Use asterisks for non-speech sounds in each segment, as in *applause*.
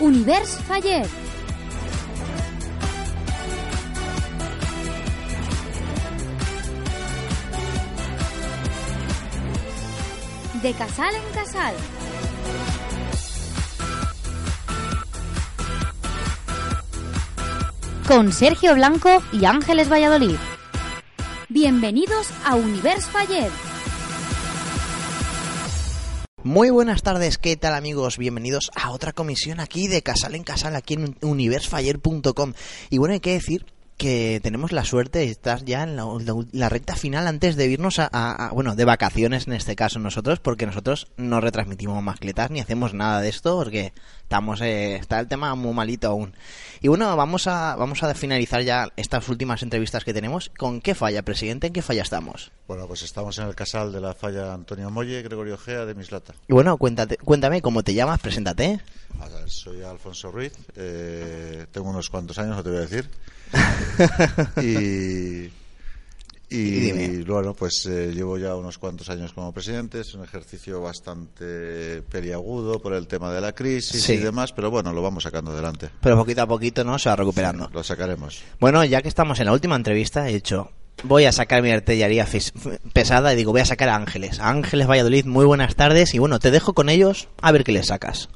Univers Fallet. De casal en casal. Con Sergio Blanco y Ángeles Valladolid. Bienvenidos a Univers Fallet. Muy buenas tardes, ¿qué tal amigos? Bienvenidos a otra comisión aquí de Casal en Casal, aquí en universfaller.com. Y bueno, hay que decir que tenemos la suerte de estar ya en la, la recta final antes de irnos a, a- a- bueno, de vacaciones en este caso nosotros, porque nosotros no retransmitimos mascletas ni hacemos nada de esto, porque estamos, eh, está el tema muy malito aún. Y bueno, vamos a, vamos a finalizar ya estas últimas entrevistas que tenemos. ¿Con qué falla, presidente? ¿En qué falla estamos? Bueno, pues estamos en el casal de la falla Antonio Molle, Gregorio Gea de Mislata. Y bueno, cuéntate, cuéntame cómo te llamas, preséntate. A ver, Soy Alfonso Ruiz, eh, tengo unos cuantos años, no te voy a decir. *laughs* y, Y y bueno, pues eh, llevo ya unos cuantos años como presidente. Es un ejercicio bastante periagudo por el tema de la crisis Sí. y demás, pero bueno, lo vamos sacando adelante. Pero poquito a poquito, ¿no? Se va recuperando. Lo sacaremos. Bueno, ya que estamos en la última entrevista, he dicho, voy a sacar mi artillería pesada y digo, voy a sacar a Ángeles. A Ángeles Valladolid, muy buenas tardes. Y bueno, te dejo con ellos a ver qué les sacas.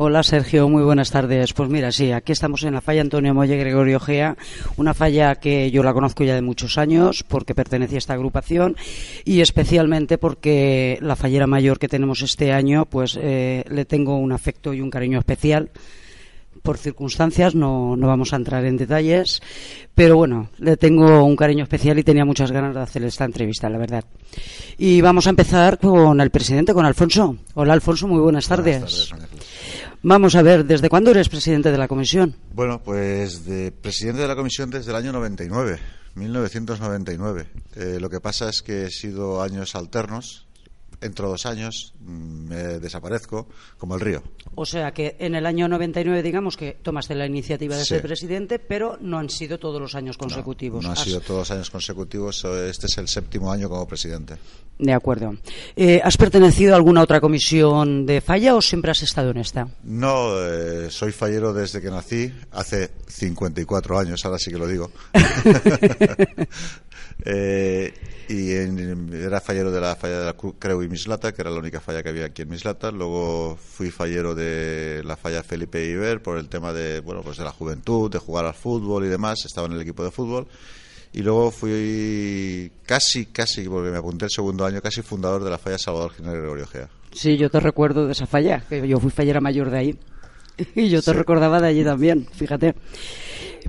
Hola Sergio, muy buenas tardes. Pues mira, sí, aquí estamos en la falla Antonio Molle Gregorio Gea, una falla que yo la conozco ya de muchos años porque pertenece a esta agrupación y especialmente porque la fallera mayor que tenemos este año, pues eh, le tengo un afecto y un cariño especial. Por circunstancias, no, no vamos a entrar en detalles, pero bueno, le tengo un cariño especial y tenía muchas ganas de hacer esta entrevista, la verdad. Y vamos a empezar con el presidente, con Alfonso. Hola Alfonso, muy buenas tardes. Buenas tardes. Vamos a ver, ¿desde cuándo eres presidente de la comisión? Bueno, pues de presidente de la comisión desde el año 99, 1999. Eh, lo que pasa es que he sido años alternos. Entro dos años, mm, me desaparezco, como el río. O sea que en el año 99, digamos que tomaste la iniciativa de Sí. ser presidente, pero no han sido todos los años consecutivos. No han Has- sido todos los años consecutivos, este es el séptimo año como presidente. De acuerdo. Eh, ¿Has pertenecido a alguna otra comisión de falla o siempre has estado en esta? No, eh, soy fallero desde que nací, hace 54 años, ahora sí que lo digo. *laughs* Eh, y en- era fallero de la falla de la Creu y Mislata, que era la única falla que había aquí en Mislata. Luego fui fallero de la falla Felipe Iber por el tema de, bueno, pues de la juventud, de jugar al fútbol y demás. Estaba en el equipo de fútbol. Y luego fui casi, casi, porque me apunté el segundo año, casi fundador de la falla Salvador Ginés Gregorio Gea. Sí, yo te recuerdo de esa falla, que yo fui fallera mayor de ahí. *laughs* Y yo te Sí. recordaba de allí también, fíjate.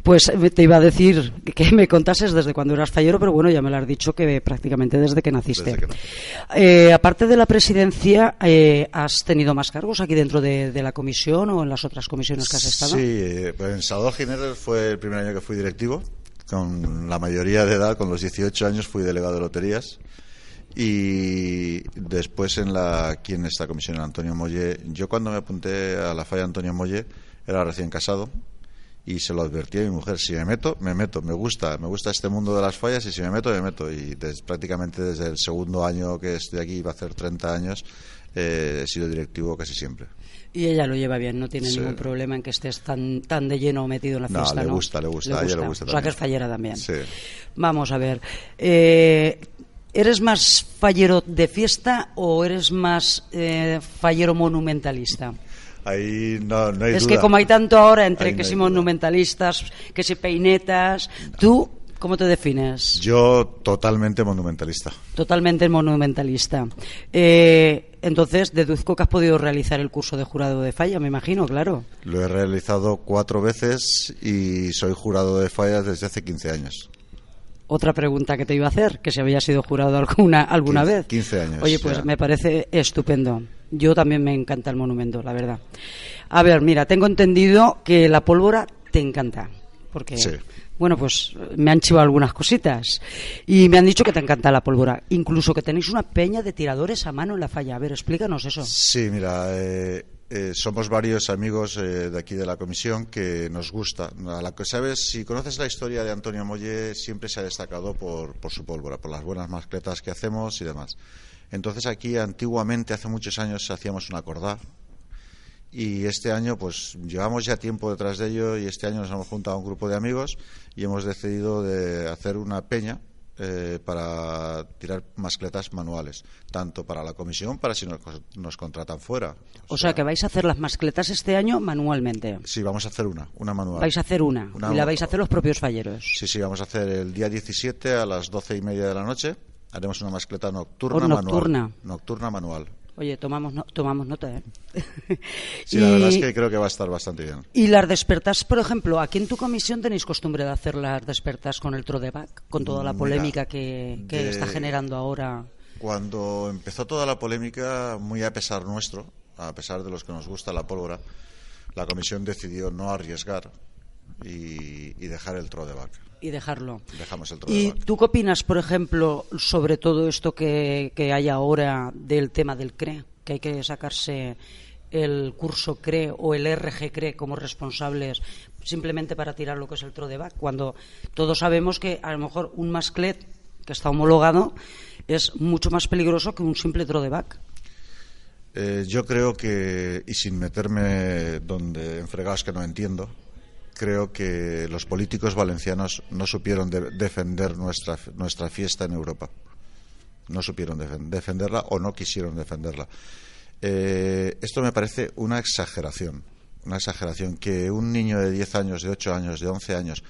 Pues eh, te iba a decir que me contases desde cuando eras fallero, pero bueno, ya me lo has dicho que prácticamente desde que naciste. Desde que nací. Eh, aparte de la presidencia, eh, ¿has tenido más cargos aquí dentro de, de la comisión o en las otras comisiones que has estado? Sí, eh, pues en Salvador fue el primer año que fui directivo. Con la mayoría de edad, con los 18 años, fui delegado de loterías. Y después en la, aquí en esta comisión, en Antonio Molle, yo cuando me apunté a la falla Antonio Molle era recién casado y se lo advertí a mi mujer, si me meto, me meto, me gusta, me gusta este mundo de las fallas y si me meto, me meto. Y des- prácticamente desde el segundo año que estoy aquí, va a hacer 30 años, eh, he sido directivo casi siempre. Y ella lo lleva bien, no tiene Sí. ningún problema en que estés tan, tan de lleno metido en la No, fiesta, le ¿no? gusta, le gusta, a ella le gusta O sea, que es fallera también. Sí. Vamos a ver. eh, ¿Eres más fallero de fiesta o eres más eh, fallero monumentalista? Ahí no, no hay es duda. que como hay tanto ahora entre Ahí no que hay si duda. monumentalistas, que si peinetas, ¿tú cómo te defines? Yo totalmente monumentalista. Totalmente monumentalista. Eh, entonces, deduzco que has podido realizar el curso de jurado de falla, me imagino, claro. Lo he realizado cuatro veces y soy jurado de fallas desde hace 15 años. Otra pregunta que te iba a hacer, que si había sido jurado alguna, alguna 15 vez. 15 años, Oye, pues ya. me parece estupendo. Yo también me encanta el monumento, la verdad. A ver, mira, tengo entendido que la pólvora te encanta. Porque, Sí. bueno, pues me han chivado algunas cositas. Y me han dicho que te encanta la pólvora. Incluso que tenéis una peña de tiradores a mano en la falla. A ver, explícanos eso. Sí, mira, eh, eh, somos varios amigos eh, de aquí de la comisión que nos gusta. A la que sabes, si conoces la historia de Antonio Molle, siempre se ha destacado por, por su pólvora, por las buenas mascletas que hacemos y demás. Entonces aquí antiguamente, hace muchos años, hacíamos una cordá y este año pues llevamos ya tiempo detrás de ello y este año nos hemos juntado a un grupo de amigos y hemos decidido de hacer una peña eh, para tirar mascletas manuales, tanto para la comisión, para si nos, contratan fuera. O, sea, que vais a hacer las mascletas este año manualmente. Sí, vamos a hacer una, una manual. Vais a hacer una, y la vais a hacer los propios falleros. Sí, sí, vamos a hacer el día 17 a las doce y media de la noche. Haremos una mascleta nocturna, nocturna. manual. Nocturna manual. Oye, tomamos, tomamos nota, ¿eh? *laughs* sí, la verdad es que creo que va a estar bastante bien. ¿Y las despertas, por ejemplo, aquí en tu comisión tenéis costumbre de hacer las despertas con el Trodeback, con toda la polémica que, está generando ahora? Cuando empezó toda la polémica, muy a pesar nuestro, a pesar de los que nos gusta la pólvora, la comisión decidió no arriesgar y, dejar el Trodeback y dejarlo. Dejamos el ¿Y tú qué opinas, por ejemplo, sobre todo esto que, que hay ahora del tema del CRE? Que hay que sacarse el curso CRE o el RG CRE como responsables simplemente para tirar lo que es el Trodeback, cuando todos sabemos que a lo mejor un masclet que está homologado es mucho más peligroso que un simple Trodeback. Eh, yo creo que, y sin meterme donde en fregados que no entiendo, creo que los políticos valencianos no supieron defender nuestra, nuestra fiesta en Europa. No supieron defenderla o no quisieron defenderla. Eh, esto me parece una exageración. Una exageración. Que un niño de 10 años, de 8 años, de 11 años,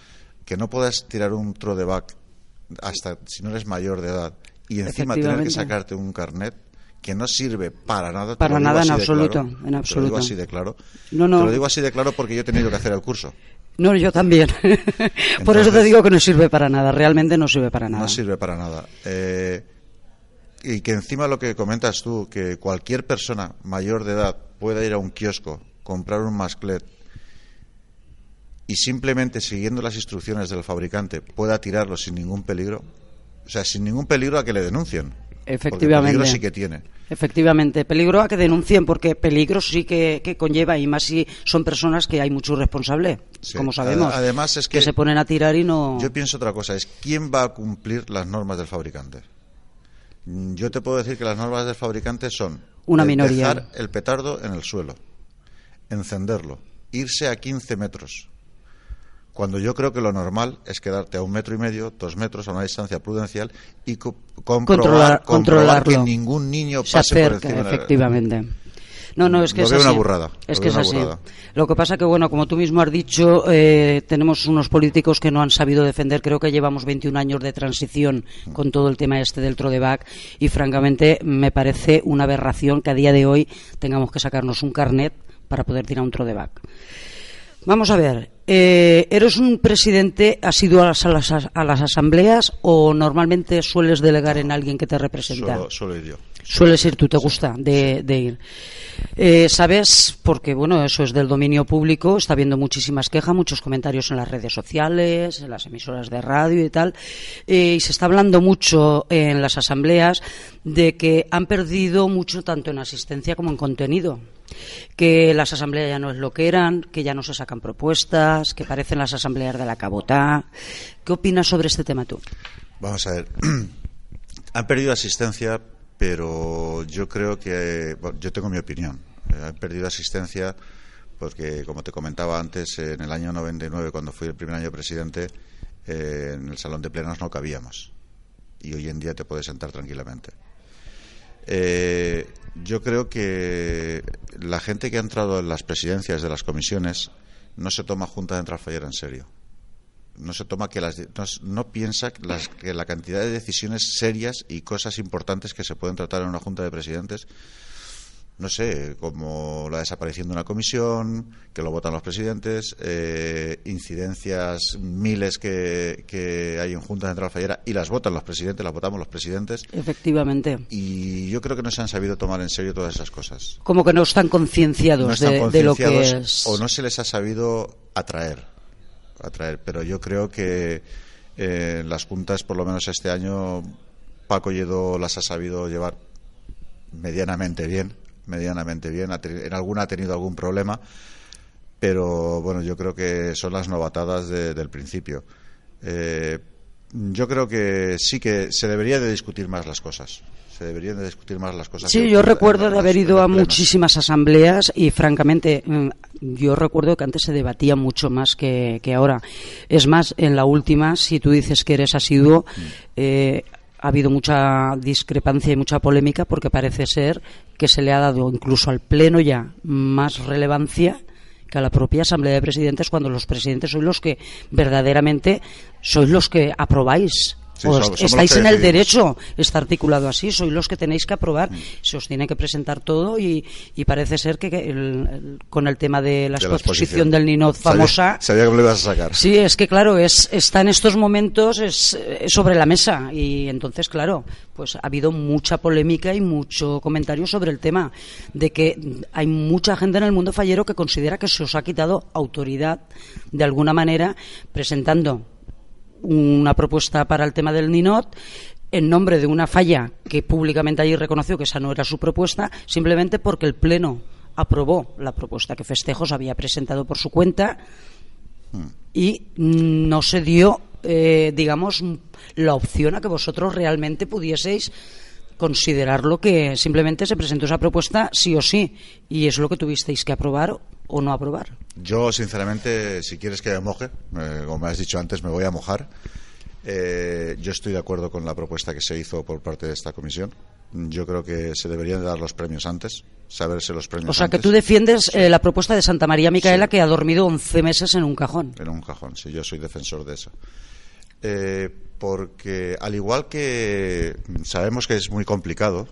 que no puedas tirar un tro de back hasta si no eres mayor de edad y encima tener que sacarte un carnet que no sirve para nada. Para nada en absoluto, en absoluto. Te lo digo así de claro. No, no. Te lo digo así de claro porque yo he tenido que hacer el curso. No, yo también. *laughs* Por eso te digo que no sirve para nada. Realmente no sirve para nada. No sirve para nada. Eh, y que encima lo que comentas tú, que cualquier persona mayor de edad pueda ir a un kiosco, comprar un masclet y simplemente siguiendo las instrucciones del fabricante pueda tirarlo sin ningún peligro. O sea, sin ningún peligro a que le denuncien. Efectivamente. peligro sí que tiene. Efectivamente, peligro a que denuncien, porque peligro sí que, conlleva, y más si son personas que hay mucho responsable, como sabemos. Además, es que, se ponen a tirar y no. Yo pienso otra cosa: es quién va a cumplir las normas del fabricante. Yo te puedo decir que las normas del fabricante son una minoría. Dejar el petardo en el suelo, encenderlo, irse a 15 metros, cuando yo creo que lo normal es quedarte a un metro y medio, dos metros, a una distancia prudencial y comprobar, controlar, que ningún niño pase por encima efectivamente. No, no, es que es una burrada. Es que es así. Lo que pasa que, bueno, como tú mismo has dicho, eh, tenemos unos políticos que no han sabido defender. Creo que llevamos 21 años de transición con todo el tema este del Trodeback y, francamente, me parece una aberración que a día de hoy tengamos que sacarnos un carnet para poder tirar un Trodeback. Vamos a ver, eh, ¿eres un presidente asiduo a las, a, las, asambleas o normalmente sueles delegar en alguien que te representa? Ir yo. Sueles ir, tú te gusta de, ir. Eh, ¿Sabes? Porque, bueno, eso es del dominio público, está habiendo muchísimas quejas, muchos comentarios en las redes sociales, en las emisoras de radio y tal, eh, y se está hablando mucho en las asambleas de que han perdido mucho tanto en asistencia como en contenido que las asambleas ya no es lo que eran, que ya no se sacan propuestas, que parecen las asambleas de la cabotá. ¿Qué opinas sobre este tema tú? Vamos a ver. *clears throat* Han perdido asistencia, pero yo creo que. yo tengo mi opinión. Eh, han perdido asistencia porque, como te comentaba antes, en el año 99, cuando fui el primer año presidente, eh, en el salón de plenos no cabíamos. Y hoy en día te puedes sentar tranquilamente. Eh, yo creo que la gente que ha entrado en las presidencias de las comisiones no se toma Junta de Fallera en serio. No se toma que las, no, piensa que la cantidad de decisiones serias y cosas importantes que se pueden tratar en una Junta de Presidentes no sé, como la desaparición de una comisión, que lo votan los presidentes, eh, incidencias miles que, que, hay en Junta Central Fallera y las votan los presidentes, las votamos los presidentes. Efectivamente. Y yo creo que no se han sabido tomar en serio todas esas cosas. Como que no están concienciados de, lo que es. O no se les ha sabido atraer, Pero yo creo que eh, las juntas, por lo menos este año, Paco Lledo las ha sabido llevar medianamente bien medianamente bien. En alguna ha tenido algún problema, pero bueno, yo creo que son las novatadas del principio. Eh, Yo creo que sí que se debería de discutir más las cosas. Se deberían de discutir más las cosas. Sí, yo recuerdo de haber ido a muchísimas asambleas y francamente mm, yo recuerdo que antes se debatía mucho más que, ahora. Es más, en la última, si tú dices que eres asiduo, mm. eh, ha habido mucha discrepancia y mucha polémica porque parece ser que se le ha dado incluso al Pleno ya más relevancia que a la propia Asamblea de Presidentes cuando los presidentes sois los que verdaderamente sois los que aprobáis estáis en el derecho, está articulado así, sois los que tenéis que aprobar, mm. se os tiene que presentar todo y, parece ser que con el tema de la, exposición, del Ninot famosa... Sabía, que lo ibas a sacar. Sí, es que claro, es, está en estos momentos es, sobre la mesa y entonces, claro, pues ha habido mucha polémica y mucho comentario sobre el tema de que hay mucha gente en el mundo fallero que considera que se os ha quitado autoridad de alguna manera presentando una propuesta para el tema del Ninot en nombre de una falla que públicamente allí reconoció que esa no era su propuesta, simplemente porque el Pleno aprobó la propuesta que Festejos había presentado por su cuenta y no se dio, eh, digamos, la opción a que vosotros realmente pudieseis considerarlo que simplemente se presentó esa propuesta sí o sí y es lo que tuvisteis que aprobar o no aprobar. Yo, sinceramente, si quieres que me moje, eh, como me has dicho antes, me voy a mojar. Eh, yo estoy de acuerdo con la propuesta que se hizo por parte de esta comisión. Yo creo que se deberían dar los premios antes, saberse los premios O sea, que tú defiendes eh, la propuesta de Santa María Micaela que ha dormido 11 meses en un cajón. En un cajón, sí, yo soy defensor de eso. porque al igual que sabemos que es muy complicado,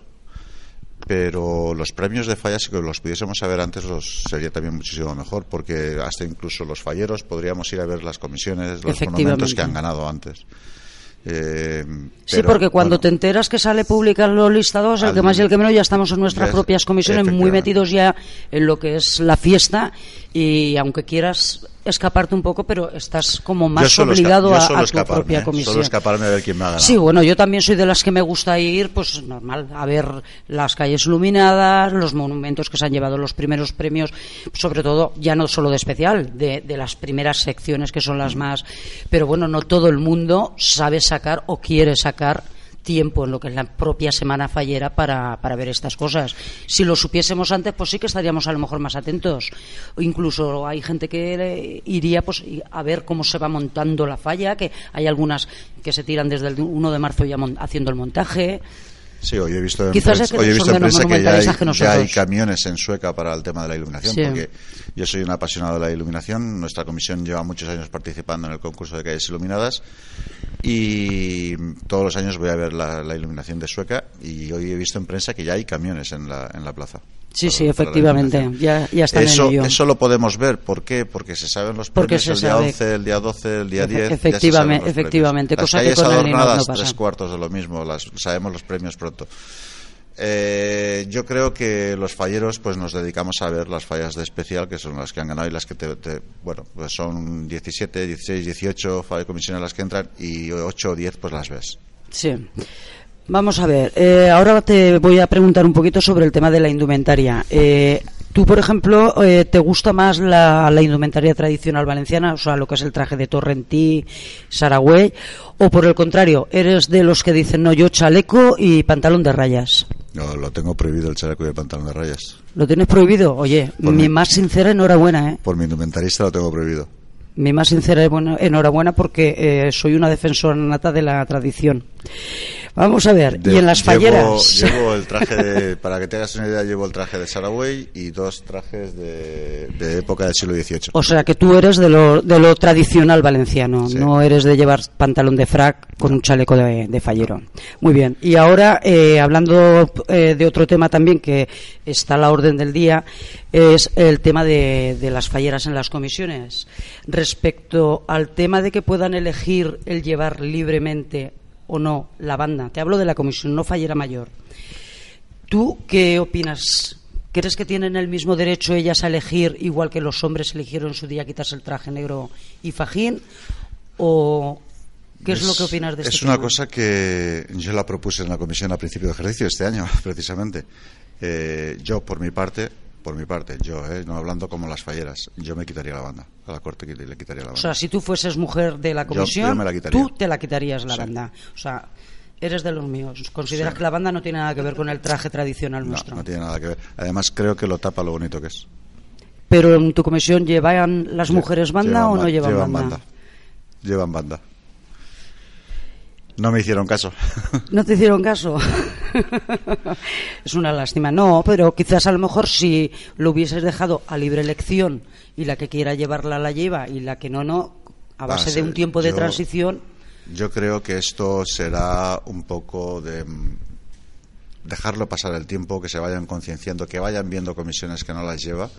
pero los premios de fallas, si los pudiésemos saber antes, los sería también muchísimo mejor, porque hasta incluso los falleros podríamos ir a ver las comisiones, los monumentos que han ganado antes. Eh, sí, porque cuando te enteras que sale publicar los listados, el que más y el que menos, ya estamos en nuestras propias comisiones muy metidos ya en lo que es la fiesta y aunque quieras escaparte un poco, pero estás como más obligado a, tu propia comisión. Solo escaparme a ver quién me ha Sí, bueno, yo también soy de las que me gusta ir, pues normal, a ver las calles iluminadas, los monumentos que se han llevado los primeros premios, sobre todo, ya no solo de especial, de, de las primeras secciones que son las mm. más. Pero bueno, no todo el mundo sabe sacar o quiere sacar tiempo en lo que es la propia semana fallera para, para ver estas cosas. Si lo supiésemos antes, pues sí que estaríamos a lo mejor más atentos. O incluso hay gente que iría pues a ver cómo se va montando la falla, que hay algunas que se tiran desde el 1 de marzo ya haciendo el montaje. Sí, hoy he visto en hoy he visto en prensa que, ya hay, camiones en Sueca para el tema de la iluminación, porque yo soy un apasionado de la iluminación. Nuestra comisión lleva muchos años participando en el concurso de calles iluminadas y todos los años voy a ver la, la iluminación de Sueca y hoy he visto en prensa que ya hay camiones en la, en la plaza. Sí, sí, efectivamente. Ya, ya están eso, en ello. eso lo podemos ver. ¿Por qué? Porque se saben los premios el día 11, el día 12, el día 10. Efectivamente, efectivamente. Las cosa calles que con adornadas, no tres cuartos de lo mismo. Las, sabemos los premios pronto. Eh, yo creo que los falleros pues nos dedicamos a ver las fallas de especial que son las que han ganado y las que te, bueno pues son 17, 16, 18 fallas de comisión las que entran y 8 o 10 pues las ves. Sí. Vamos a ver, eh, ahora te voy a preguntar un poquito sobre el tema de la indumentaria. Eh, ¿Tú, por ejemplo, eh, te gusta más la, indumentaria tradicional valenciana, o sea, lo que es el traje de Torrentí, Saragüey, o por el contrario, eres de los que dicen, no, yo chaleco y pantalón de rayas? No, lo tengo prohibido el chaleco y el pantalón de rayas. ¿Lo tienes prohibido? Oye, mi, más sincera enhorabuena, ¿eh? Por mi indumentarista lo tengo prohibido. Mi más sincera enhorabuena porque soy una defensora nata de la tradición. Vamos a ver, y en las falleras. Llevo, el *laughs* traje de, para que te hagas una idea, llevo el traje de Saraway y dos trajes de, época del siglo XVIII. O sea que tú eres de lo, de lo tradicional valenciano, no eres de llevar pantalón de frac con un chaleco de, fallero. Muy bien, y ahora eh, hablando eh, de otro tema también que está a la orden del día, es el tema de, de las falleras en las comisiones. Respecto al tema de que puedan elegir el llevar libremente o no la banda. Te hablo de la comisión, no fallera mayor. ¿Tú qué opinas? ¿Crees que tienen el mismo derecho ellas a elegir, igual que los hombres eligieron en su día quitarse el traje negro y fajín? ¿O qué es, lo que opinas de esto? Es una cosa que yo la propuse en la comisión a principio de ejercicio este año, *laughs* precisamente. Eh, yo, por mi parte, por mi parte, yo, ¿eh? no hablando como las falleras, yo me quitaría la banda, a la corte le quitaría la banda. O sea, si tú fueses mujer de la comisión, tú te la quitarías la banda. O sea, eres de los míos. ¿Consideras que la banda no tiene nada que ver con el traje tradicional nuestro? No, tiene nada que ver. Además, creo que lo tapa lo bonito que es. ¿Pero en tu comisión llevan las mujeres banda o no llevan, llevan banda? Llevan banda. No me hicieron caso. *laughs* ¿No te hicieron caso? *laughs* es una lástima. No, pero quizás a lo mejor si lo hubieses dejado a libre elección y la que quiera llevarla la lleva y la que no, no, a base de un tiempo de transición. Yo creo que esto será un poco de mm, dejarlo pasar el tiempo, que se vayan concienciando, que vayan viendo comisiones que no las lleva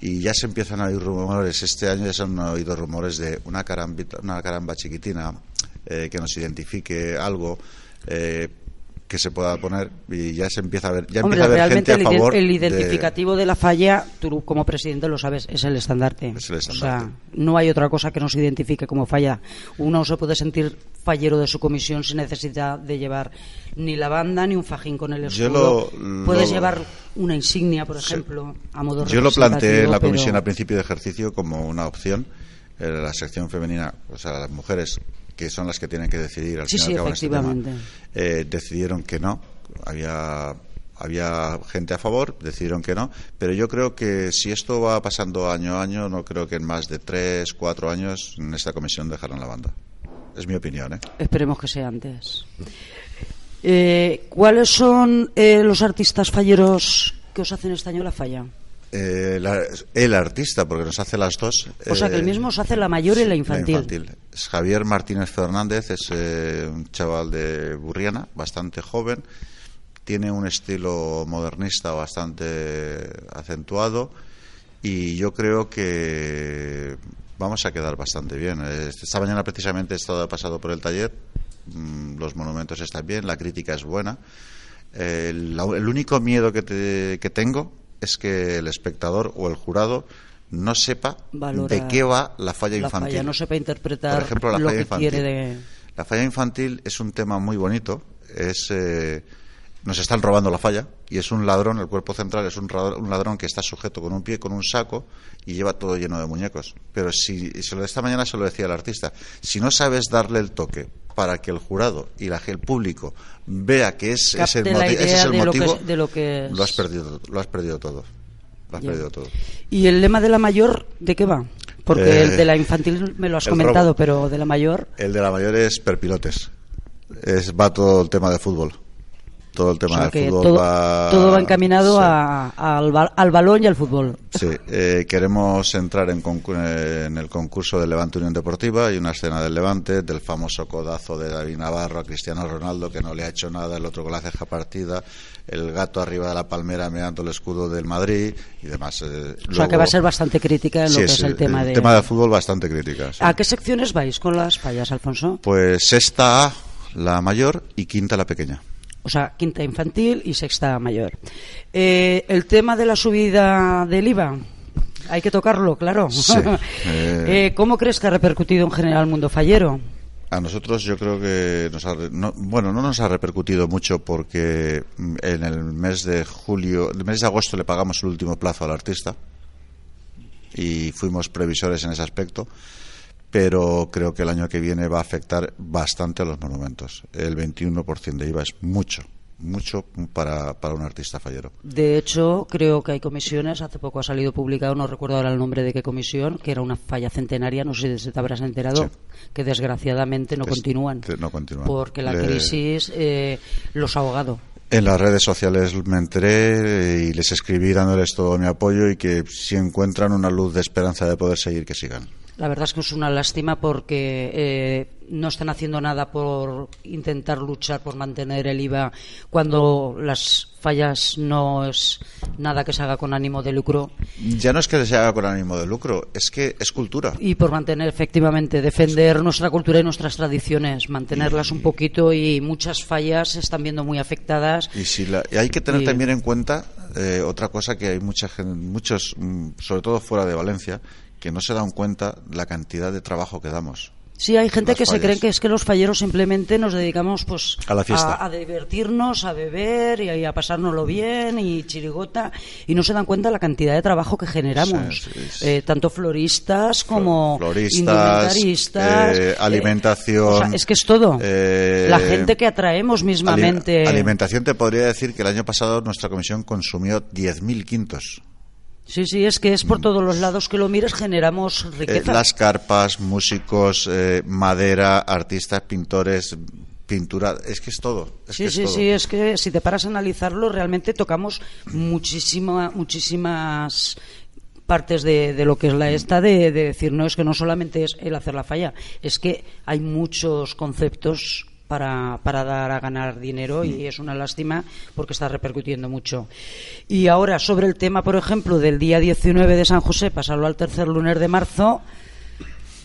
y ya se empiezan a oír rumores. Este año ya se han oído rumores de una una caramba chiquitina eh, que nos identifique algo. Eh, que se pueda poner y ya se empieza a ver ya empieza a haber gente a favor el identificativo de... la falla tú como presidente lo sabes es el estandarte, es el estandarte. o sea no hay otra cosa que nos identifique como falla. Uno se puede sentir fallero de su comisión sin necesidad de llevar ni la banda ni un fajín con el escudo. puedes llevar una insignia por ejemplo a modo yo lo planteé en la comisión a principio de ejercicio como una opción. La sección femenina o sea las mujeres que son las que tienen que decidir al final este efectivamente. Eh, decidieron que no. Había había gente a favor, decidieron que no, pero yo creo que si esto va pasando año a año, no creo que en más de tres, cuatro años en esta comisión dejaran la banda. Es mi opinión. ¿eh? Esperemos que sea antes. Eh, ¿Cuáles son eh, los artistas falleros que os hacen este año la falla? Eh, el artista, porque nos hace las dos. O sea, que el eh, mismo os hace la mayor y la infantil. Es Javier Martínez Fernández, es eh, un chaval de Burriana, bastante joven, tiene un estilo modernista bastante acentuado y yo creo que vamos a quedar bastante bien. Esta mañana precisamente he estado pasado por el taller, mm, los monumentos están bien, la crítica es buena. El, único miedo que, que tengo es que el espectador o el jurado no sepa de qué va la falla infantil. no sepa interpretar Por ejemplo, la falla infantil. La falla infantil es un tema muy bonito. Es eh, nos están robando la falla y es un ladrón, el cuerpo central es un, ladrón que está sujeto con un pie, con un saco y lleva todo lleno de muñecos. Pero si, esta mañana se lo decía el artista, si no sabes darle el toque para que el jurado y la, el público vea que es, ese, es el motivo, lo, que lo has perdido, lo has perdido todo. Lo has perdido todo. ¿Y el lema de la mayor de qué va? Porque el de la infantil me lo has comentado, pero de la mayor. El de la mayor es perpilotes. Es, va todo el tema de fútbol todo el tema del fútbol todo, va... Todo va encaminado al, balón y al fútbol. Sí, eh, queremos entrar en, en, el concurso de Levante Unión Deportiva y una escena del Levante, del famoso codazo de David Navarro a Cristiano Ronaldo, que no le ha hecho nada, el otro con la ceja partida, el gato arriba de la palmera meando el escudo del Madrid y demás. Eh, o sea, que va a ser bastante crítica en lo que es el tema el de... tema del fútbol bastante crítica. ¿A qué secciones vais con las fallas, Alfonso? Pues sexta la mayor y quinta la pequeña o sea, quinta infantil y sexta mayor. Eh, el tema de la subida del IVA, hay que tocarlo, claro. *laughs* Eh, ¿Cómo crees que ha repercutido en general el mundo fallero? A nosotros yo creo que nos ha, bueno, no nos ha repercutido mucho porque en el mes de julio, el mes de agosto le pagamos el último plazo al artista y fuimos previsores en ese aspecto pero creo que el año que viene va a afectar bastante a los monumentos. El 21% de IVA es mucho, mucho para, para un artista fallero. De hecho, creo que hay comisiones, hace poco ha salido publicado, no recuerdo ahora el nombre de qué comisión, que era una falla centenaria, no sé si te habrás enterado, que desgraciadamente no, continúan, no continúan. Porque la crisis eh, los ha ahogado. En las redes sociales me enteré y les escribí dándoles todo mi apoyo y que si encuentran una luz de esperanza de poder seguir, que sigan. La verdad es que es una lástima porque eh, no están haciendo nada por intentar luchar por mantener el IVA cuando las fallas no es nada que se haga con ánimo de lucro. Ya no es que se haga con ánimo de lucro, es que es cultura. Y por mantener, efectivamente, defender nuestra cultura y nuestras tradiciones, mantenerlas un poquito y muchas fallas se están viendo muy afectadas. Y, si hay que tener también en cuenta eh, otra cosa que hay mucha muchos, mm, sobre todo fuera de Valencia, que no se dan cuenta la cantidad de trabajo que damos. Sí, hay gente que se cree que es que los falleros simplemente nos dedicamos pues A la fiesta. a, divertirnos, a beber y a pasárnoslo bien y chirigota y no se dan cuenta de la cantidad de trabajo que generamos, Sí, sí, sí. Eh, tanto floristas como Floristas, indumentaristas, eh, eh, alimentación. o sea, es que es todo. eh, la gente que atraemos mismamente. ali- alimentación te podría decir que el año pasado nuestra comisión consumió 10.000 quintos. Sí, sí, es que es por todos los lados que lo mires generamos Eh, riqueza. las carpas, músicos, eh, madera, artistas, pintores, pintura, es que es todo. es Sí, que es sí, todo. sí, es que si te paras a analizarlo, realmente tocamos muchísima, muchísimas partes de, de lo que es la esta de, de decir, no es que no solamente es el hacer la falla, es que hay muchos conceptos para, para dar a ganar dinero y es una lástima porque está repercutiendo mucho. Y ahora, sobre el tema, por ejemplo, del día 19 de San José, pasarlo al tercer lunes de marzo,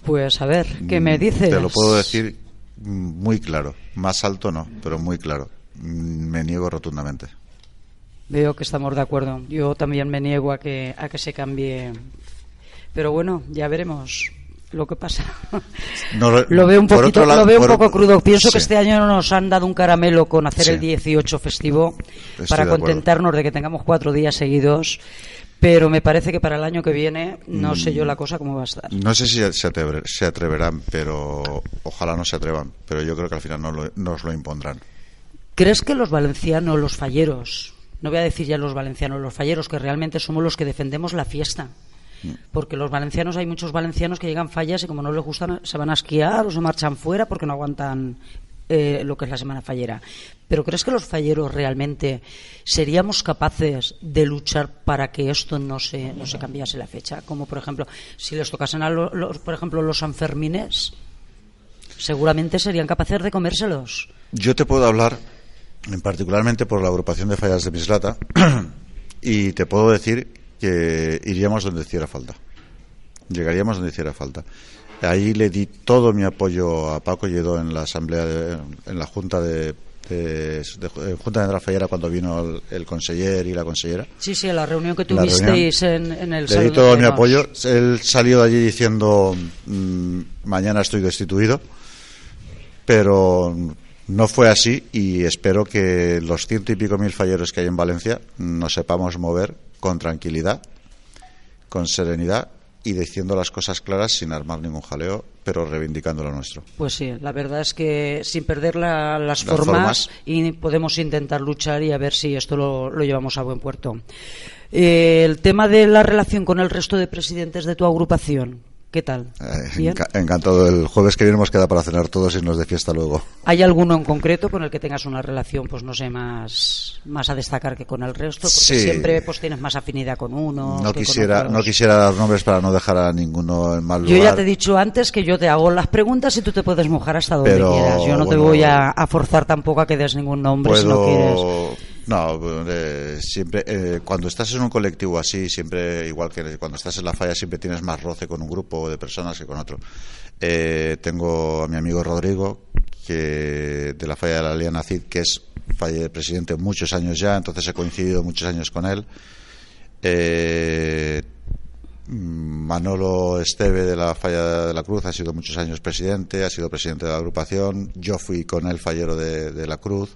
pues a ver, ¿qué me dices? Te lo puedo decir mm, muy claro. Más alto no, pero muy claro. Mm, Me niego rotundamente. Veo que estamos de acuerdo. Yo también me niego a que, a que se cambie. Pero bueno, ya veremos lo que pasa. *laughs* No, lo- veo un poquito, lado- lo veo un por- poco crudo. Pienso que este año nos han dado un caramelo con hacer Sí. el 18 festivo Estoy para de contentarnos de que tengamos cuatro días seguidos. Pero me parece que para el año que viene no sé Mm. yo la cosa cómo va a estar. No sé si se, atrever- se atreverán, pero ojalá no se atrevan. Pero yo creo que al final no lo- nos lo impondrán. ¿Crees que los valencianos, los falleros, no voy a decir ya los valencianos, los falleros, que realmente somos los que defendemos la fiesta? Porque los valencianos, hay muchos valencianos que llegan fallas y como no les gustan, se van a esquiar o se marchan fuera porque no aguantan eh, lo que es la semana fallera. Pero ¿crees que los falleros realmente seríamos capaces de luchar para que esto no se, no se cambiase la fecha? Como por ejemplo, si les tocasen a lo- los, por ejemplo, los Sanfermines, seguramente serían capaces de comérselos. Yo te puedo hablar, en particularmente por la agrupación de fallas de Mislata, *clears throat* y te puedo decir que iríamos donde hiciera falta. Llegaríamos donde hiciera falta. Ahí le di todo mi apoyo a Paco Lledó en la asamblea, de- en la junta de, de- de- junta de fallera cuando vino el, el conseller y la consellera. Sí, sí, la reunión que tuvisteis en, en el Le di todo mi apoyo. Él salió de allí diciendo mm, mañana estoy destituido, pero no fue así y espero que los ciento y pico mil falleros que hay en Valencia nos sepamos mover con tranquilidad, con serenidad y diciendo las cosas claras sin armar ningún jaleo, pero reivindicando lo nuestro. Pues sí, la verdad es que sin perder la- las, Las formas, formas. y podemos intentar luchar y a ver si esto lo, lo llevamos a buen puerto. Eh, el tema de la relación con el resto de presidentes de tu agrupación, ¿qué tal? Eh, encantado. El jueves que viene nos queda para cenar todos y nos de fiesta luego. ¿Hay alguno en concreto con el que tengas una relación, pues no sé, más, más a destacar que con el resto? Porque Sí. siempre pues tienes más afinidad con uno. No quisiera, no quisiera dar nombres para no dejar a ninguno en mal Yo lugar. ya te he dicho antes que yo te hago las preguntas y tú te puedes mojar hasta donde Pero, quieras. Yo no te bueno, voy a, a forzar tampoco a que des ningún nombre si no quieres. No eh, siempre eh, cuando estás en un colectivo así siempre igual que cuando estás en la falla siempre tienes más roce con un grupo de personas que con otro Eh, tengo a mi amigo Rodrigo que de la falla de la Liana Cid que es falle- presidente muchos años ya entonces he coincidido muchos años con él Eh, Manolo Esteve de la Falla de la Cruz ha sido muchos años presidente, ha sido presidente de la agrupación. Yo fui con él fallero de, de la Cruz.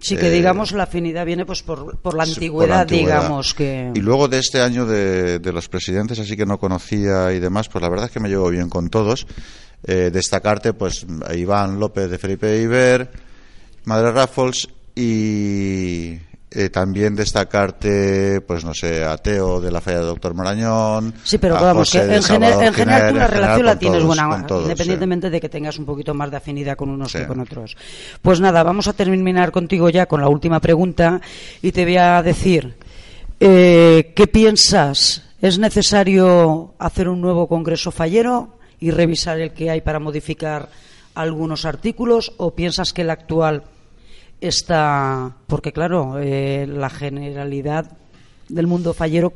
Sí, que Eh, digamos la afinidad viene pues por, por la antigüedad, por la antigüedad. digamos que... Y luego de este año de, de los presidentes, así que no conocía y demás, pues la verdad es que me llevo bien con todos. Eh, destacarte, pues, a Iván López de Felipe Iber, Madre Raffles y eh, también destacarte, pues no sé, a Teo de la falla de Doctor Morañón. Sí, pero a vamos, que José en, gener- Salvador en general tú la relación general la tienes todos, buena, todos, sí. independientemente de que tengas un poquito más de afinidad con unos Sí. que con otros. Pues nada, vamos a terminar contigo ya con la última pregunta y te voy a decir, eh, ¿qué piensas? ¿Es necesario hacer un nuevo Congreso Fallero y revisar el que hay para modificar algunos artículos o piensas que el actual está porque claro eh, la generalidad del mundo fallero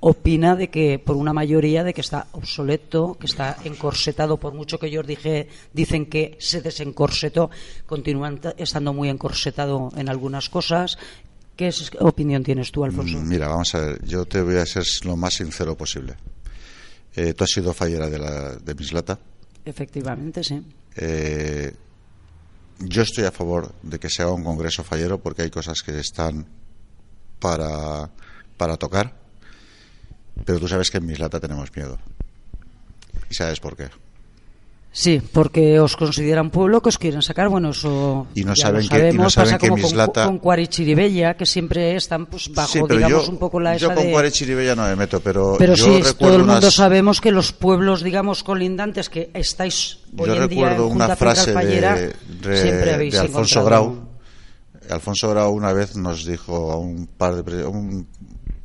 opina de que por una mayoría de que está obsoleto, que está encorsetado, por mucho que ellos dije, dicen que se desencorsetó, continúan estando muy encorsetado en algunas cosas. ¿Qué es- qué opinión tienes tú, Alfonso? Mm, Mira, vamos a ver, yo te voy a ser lo más sincero posible. Eh, tú has sido fallera de, la, de Mislata Efectivamente, sí. Eh, yo estoy a favor de que se haga un congreso fallero porque hay cosas que están para, para tocar, pero tú sabes que en Mislata tenemos miedo. ¿Y sabes por qué? Sí, porque os consideran pueblo que os quieren sacar, bueno, eso y no ya saben lo que, y no sabemos, saben pasa que como Mislata... con, con Cuarichiribella, que siempre están pues bajo, Sí, digamos, yo, un poco la yo con de... Cuarechiribella no me meto, pero, Pero yo sí, recuerdo todo el mundo unas- sabemos que los pueblos, digamos, colindantes que estáis hoy Yo en día en recuerdo una frase de, de- Alfonso Grau. Alfonso Grau una vez nos dijo a un par de un-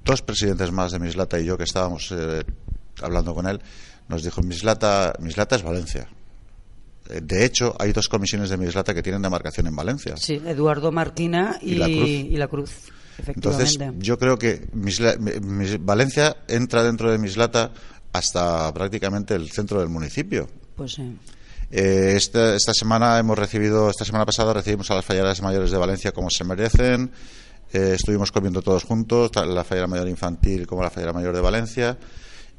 dos presidentes más de Mislata y yo que estábamos eh, hablando con él, nos dijo Mislata, Mislata es Valencia. De hecho, hay dos comisiones de Mislata que tienen demarcación en Valencia. Sí, Eduardo Martina y, Y la Cruz. y la Cruz, efectivamente. Entonces, yo creo que Misla- mi- mis- Valencia entra dentro de Mislata hasta prácticamente el centro del municipio. Pues sí. Eh, esta, esta semana hemos recibido, esta semana pasada recibimos a las falleras mayores de Valencia como se merecen. Eh, estuvimos comiendo todos juntos, la fallera mayor infantil como la fallera mayor de Valencia,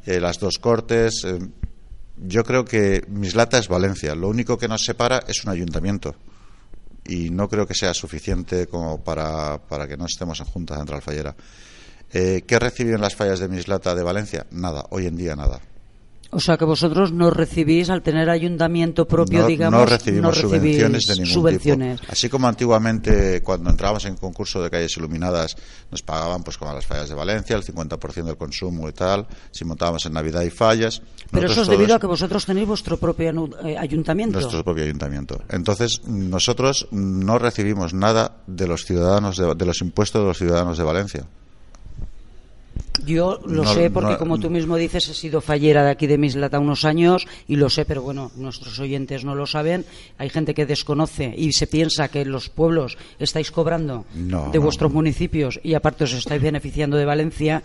eh, las dos cortes. Yo creo que Mislata es Valencia. Lo único que nos separa es un ayuntamiento. Y no creo que sea suficiente como para, para que no estemos en Junta Central Fallera. Eh, ¿Qué reciben las fallas de Mislata de Valencia? Nada, hoy en día nada. O sea que vosotros no recibís, al tener ayuntamiento propio, no, digamos, no recibimos recibís subvenciones de ningún subvenciones. tipo. Así como antiguamente, cuando entrábamos en concurso de calles iluminadas, nos pagaban, pues como a las fallas de Valencia, el 50% del consumo y tal. Si montábamos en Navidad y fallas. Pero eso es debido a que vosotros tenéis vuestro propio eh, ayuntamiento. nuestro propio ayuntamiento. Entonces, nosotros no recibimos nada de los ciudadanos, de, de los impuestos de los ciudadanos de Valencia. Yo lo No, sé porque, no- como tú mismo dices, he sido fallera de aquí de Mislata unos años y lo sé, pero bueno, nuestros oyentes no lo saben. Hay gente que desconoce y se piensa que los pueblos estáis cobrando No, de vuestros municipios y aparte os estáis beneficiando de Valencia.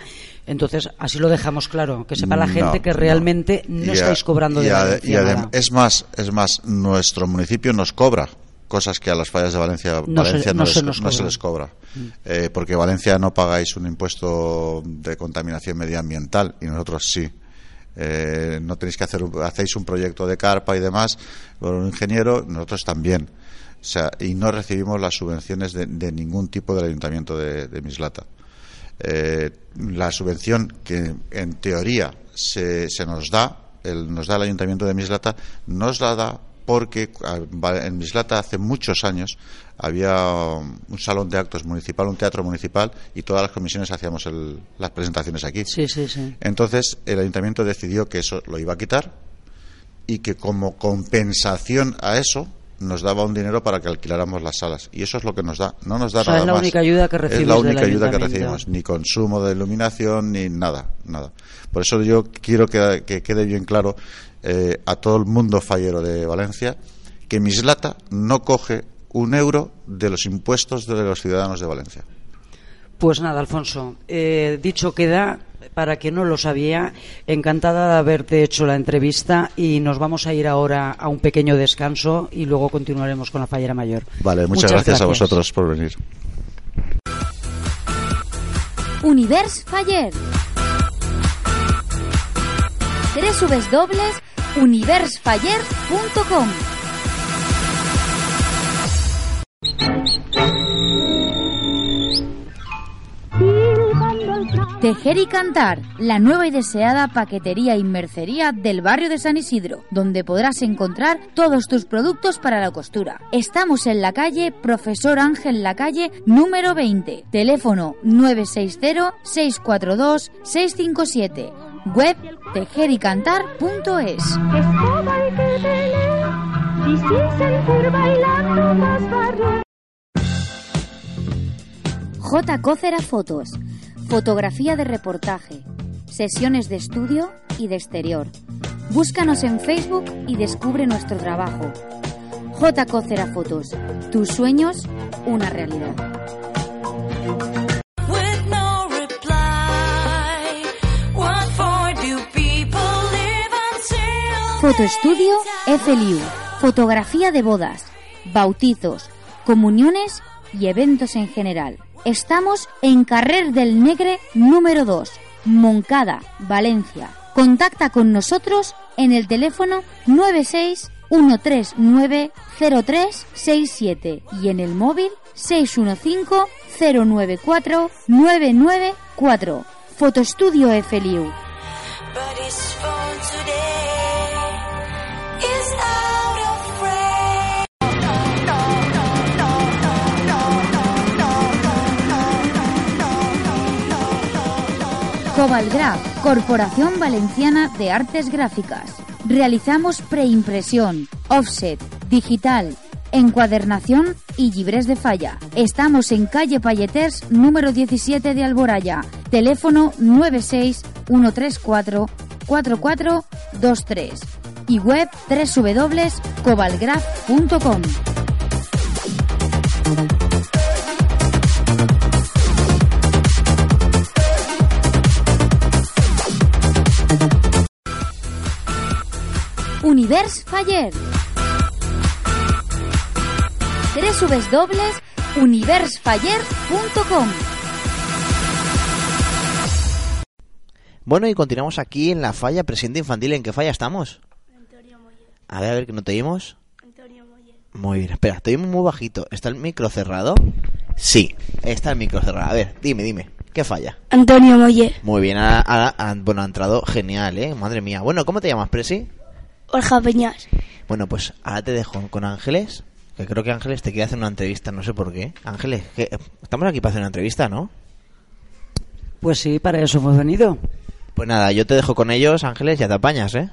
Entonces, así lo dejamos claro, que sepa la gente que realmente no, Y estáis cobrando y de a- Valencia. y nada. es más, es más, nuestro municipio nos cobra cosas que a las fallas de Valencia, No se- Valencia no, se nos no se les cobra. Eh, porque Valencia no pagáis un impuesto de contaminación medioambiental y nosotros sí. Eh, no tenéis que hacer, hacéis un proyecto de carpa y demás con un ingeniero, nosotros también. O sea, y no recibimos las subvenciones de, de ningún tipo del ayuntamiento de, de Mislata. Eh, la subvención que en teoría se, se nos da, el, nos da el ayuntamiento de Mislata, nos la da porque ah, en Mislata hace muchos años había un salón de actos municipal, un teatro municipal y todas las comisiones hacíamos el- las presentaciones aquí. Sí, sí, sí. Entonces el ayuntamiento decidió que eso lo iba a quitar y que como compensación a eso nos daba un dinero para que alquiláramos las salas. Y eso es lo que nos da. No nos da O sea, nada es la más. única ayuda que es recibes la única ayuda que recibimos. Ni consumo de iluminación ni nada nada. Por eso yo quiero que, que quede bien claro eh, a todo el mundo fallero de Valencia que Mislata no coge un euro de los impuestos de los ciudadanos de Valencia Pues nada, Alfonso, eh, dicho queda, para quien no lo sabía, encantada de haberte hecho la entrevista y nos vamos a ir ahora a un pequeño descanso y luego continuaremos con la fallera mayor. vale muchas, gracias, a vosotros por venir Univers Faller. www.universfaller.com Tejer y Cantar, la nueva y deseada paquetería y mercería del barrio de San Isidro, donde podrás encontrar todos tus productos para la costura. Estamos en la calle Profesor Ángel Lacalle, número 20, teléfono 960-642-657, web tejericantar.es. J. Cócera Fotos. Fotografía de reportaje. Sesiones de estudio y de exterior. Búscanos en Facebook y descubre nuestro trabajo. J. Fotos. Tus sueños, una realidad. Fotoestudio FLIU. Fotografía de bodas, bautizos, comuniones y eventos en general. Estamos en Carrer del Negre número 2, Moncada, Valencia. Contacta con nosotros en el teléfono 961390367 y en el móvil 615-094-994. Fotoestudio FLIU. Cobalgraf, Corporación Valenciana de Artes Gráficas. Realizamos preimpresión, offset, digital, encuadernación y libres de falla. Estamos en calle Payeters número 17 de Alboraya. Teléfono 96 134 4423 y web www.cobalgraf.com. Univers Faller. www.universfaller.com Bueno, y continuamos aquí en la falla presidente infantil. ¿En qué falla estamos? A ver, a ver, que no te oímos. Muy bien, espera, te oímos muy bajito. ¿Está el micro cerrado? Sí, está el micro cerrado. A ver, dime, dime, ¿qué falla? Antonio Molle, Muy bien, ah, bueno, ha entrado genial, ¿eh? Madre mía. Bueno, ¿cómo te llamas, Presi? Orja Peñas. Bueno, pues ahora te dejo con Ángeles, que creo que Ángeles te quiere hacer una entrevista, no sé por qué. Ángeles, que estamos aquí para hacer una entrevista, ¿no? Pues sí, para eso hemos venido. Pues nada, yo te dejo con ellos, Ángeles, ya te apañas, ¿eh?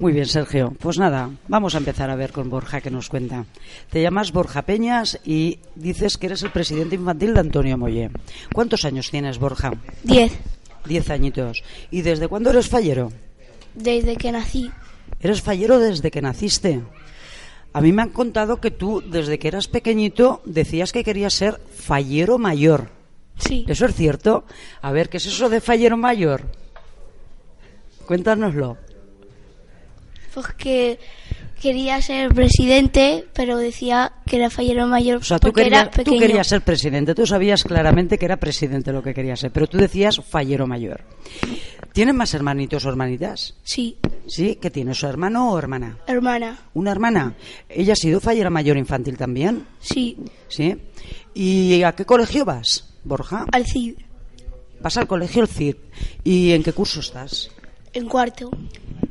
Muy bien, Sergio. Pues nada, vamos a empezar a ver con Borja que nos cuenta. Te llamas Borja Peñas y dices que eres el presidente infantil de Antonio Molle. ¿Cuántos años tienes, Borja? Diez. Diez añitos. ¿Y desde cuándo eres fallero? Desde que nací. Eres fallero desde que naciste. A mí me han contado que tú, desde que eras pequeñito, decías que querías ser fallero mayor. Sí. ¿Eso es cierto? A ver, ¿qué es eso de fallero mayor? Cuéntanoslo. Pues que quería ser presidente, pero decía que era fallero mayor O sea, tú porque querías, tú querías ser presidente, tú sabías claramente que era presidente lo que querías ser, pero tú decías fallero mayor. ¿Tienes más hermanitos o hermanitas? Sí. ¿Sí? ¿Qué tienes? ¿Hermano o hermana? Hermana. ¿Una hermana? ¿Ella ha sido fallera mayor infantil también? Sí. ¿Sí? ¿Y a qué colegio vas, Borja? Al CID. Vas al colegio El CID. ¿Y en qué curso estás? En cuarto.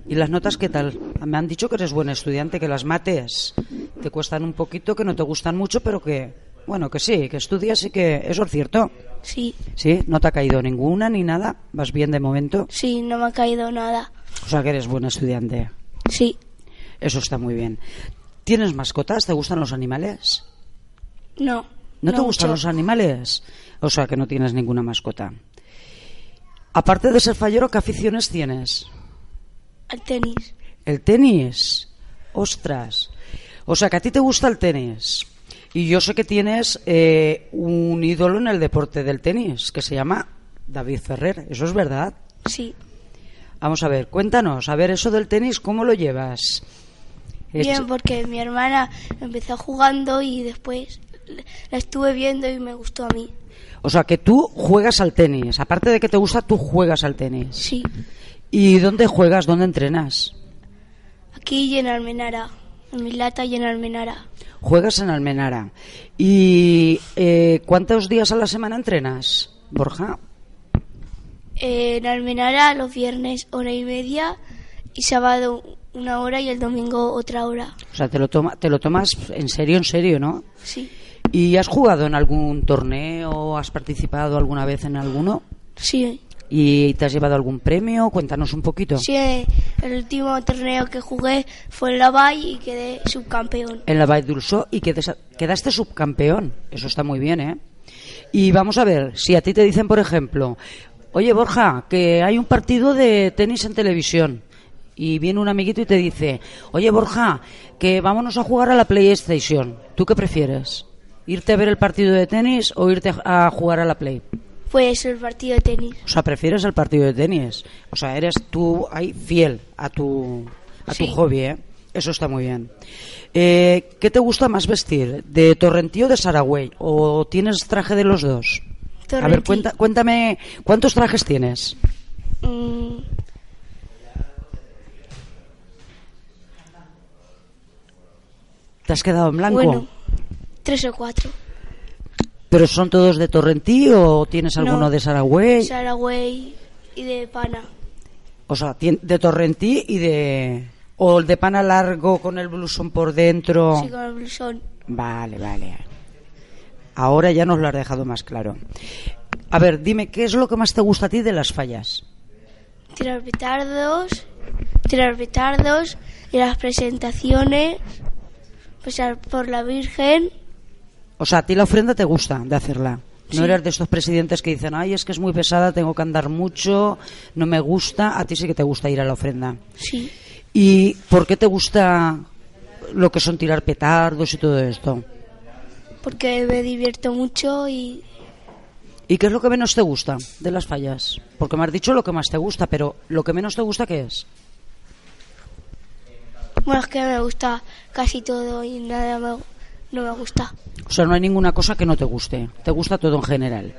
¿Y las notas qué tal? Me han dicho que eres buen estudiante, que las mates te cuestan un poquito, que no te gustan mucho, pero que, bueno, que sí, que estudias y que eso es cierto. Sí. ¿Sí? ¿No te ha caído ninguna ni nada? ¿Vas bien de momento? Sí, no me ha caído nada. O sea que eres buen estudiante. Sí. Eso está muy bien. ¿Tienes mascotas? ¿Te gustan los animales? No. ¿No, te gustan mucho. los animales? O sea que no tienes ninguna mascota. Aparte de ser fallero, ¿qué aficiones tienes? Al tenis. El tenis. Ostras. O sea que a ti te gusta el tenis. Y yo sé que tienes eh, un ídolo en el deporte del tenis que se llama David Ferrer. ¿Eso es verdad? Sí. Vamos a ver, cuéntanos. A ver, eso del tenis, ¿cómo lo llevas? Bien, porque mi hermana empezó jugando y después la estuve viendo y me gustó a mí. O sea que tú juegas al tenis. Aparte de que te gusta, tú juegas al tenis. Sí. ¿Y dónde juegas? ¿Dónde entrenas? Aquí y en Almenara. En Mislata y en Almenara. Juegas en Almenara. ¿Y eh, cuántos días a la semana entrenas, Borja? En Almenara los viernes hora y media y sábado una hora y el domingo otra hora. O sea, te lo, toma, te lo tomas en serio, en serio, ¿no? Sí. ¿Y has jugado en algún torneo? ¿Has participado alguna vez en alguno? Sí. ¿Y te has llevado algún premio? Cuéntanos un poquito. Sí, el último torneo que jugué fue en la Valle y quedé subcampeón. En la Vall d'Ulsó y quedes- quedaste subcampeón. Eso está muy bien, ¿eh? Y vamos a ver, si a ti te dicen, por ejemplo, oye Borja, que hay un partido de tenis en televisión. Y viene un amiguito y te dice, oye Borja, que vámonos a jugar a la PlayStation. ¿Tú qué prefieres? ¿Irte a ver el partido de tenis o irte a jugar a la Play? Pues el partido de tenis. O sea, prefieres el partido de tenis. O sea, eres tú ahí fiel a tu, a tu hobby, ¿eh? Eso está muy bien. Eh, ¿Qué te gusta más vestir? ¿De Torrentí o de Saragüey? ¿O tienes traje de los dos? A ver, cuenta, cuéntame, ¿cuántos trajes tienes? Mm. ¿Te has quedado en blanco? Bueno, tres o cuatro. ¿Pero son todos de Torrentí o tienes alguno No. de Saragüey? Saragüey y de Pana. O sea, de Torrentí y de... O el de pana largo con el blusón por dentro. Sí, con el blusón. Vale, vale. Ahora ya nos lo has dejado más claro. A ver, dime, ¿qué es lo que más te gusta a ti de las fallas? Tirar petardos, tirar petardos y las presentaciones, pasar por la Virgen. O sea, a ti la ofrenda te gusta de hacerla. No Sí. eres de estos presidentes que dicen, ay, es que es muy pesada, tengo que andar mucho, no me gusta. A ti sí que te gusta ir a la ofrenda. Sí, ¿Y por qué te gusta lo que son tirar petardos y todo esto? porque me divierto mucho y ¿Y qué es lo que menos te gusta de las fallas? Porque me has dicho lo que más te gusta, pero lo que menos te gusta, ¿qué es? bueno, es que me gusta casi todo y nada me- no me gusta. O sea, no hay ninguna cosa que no te guste. Te gusta todo en general.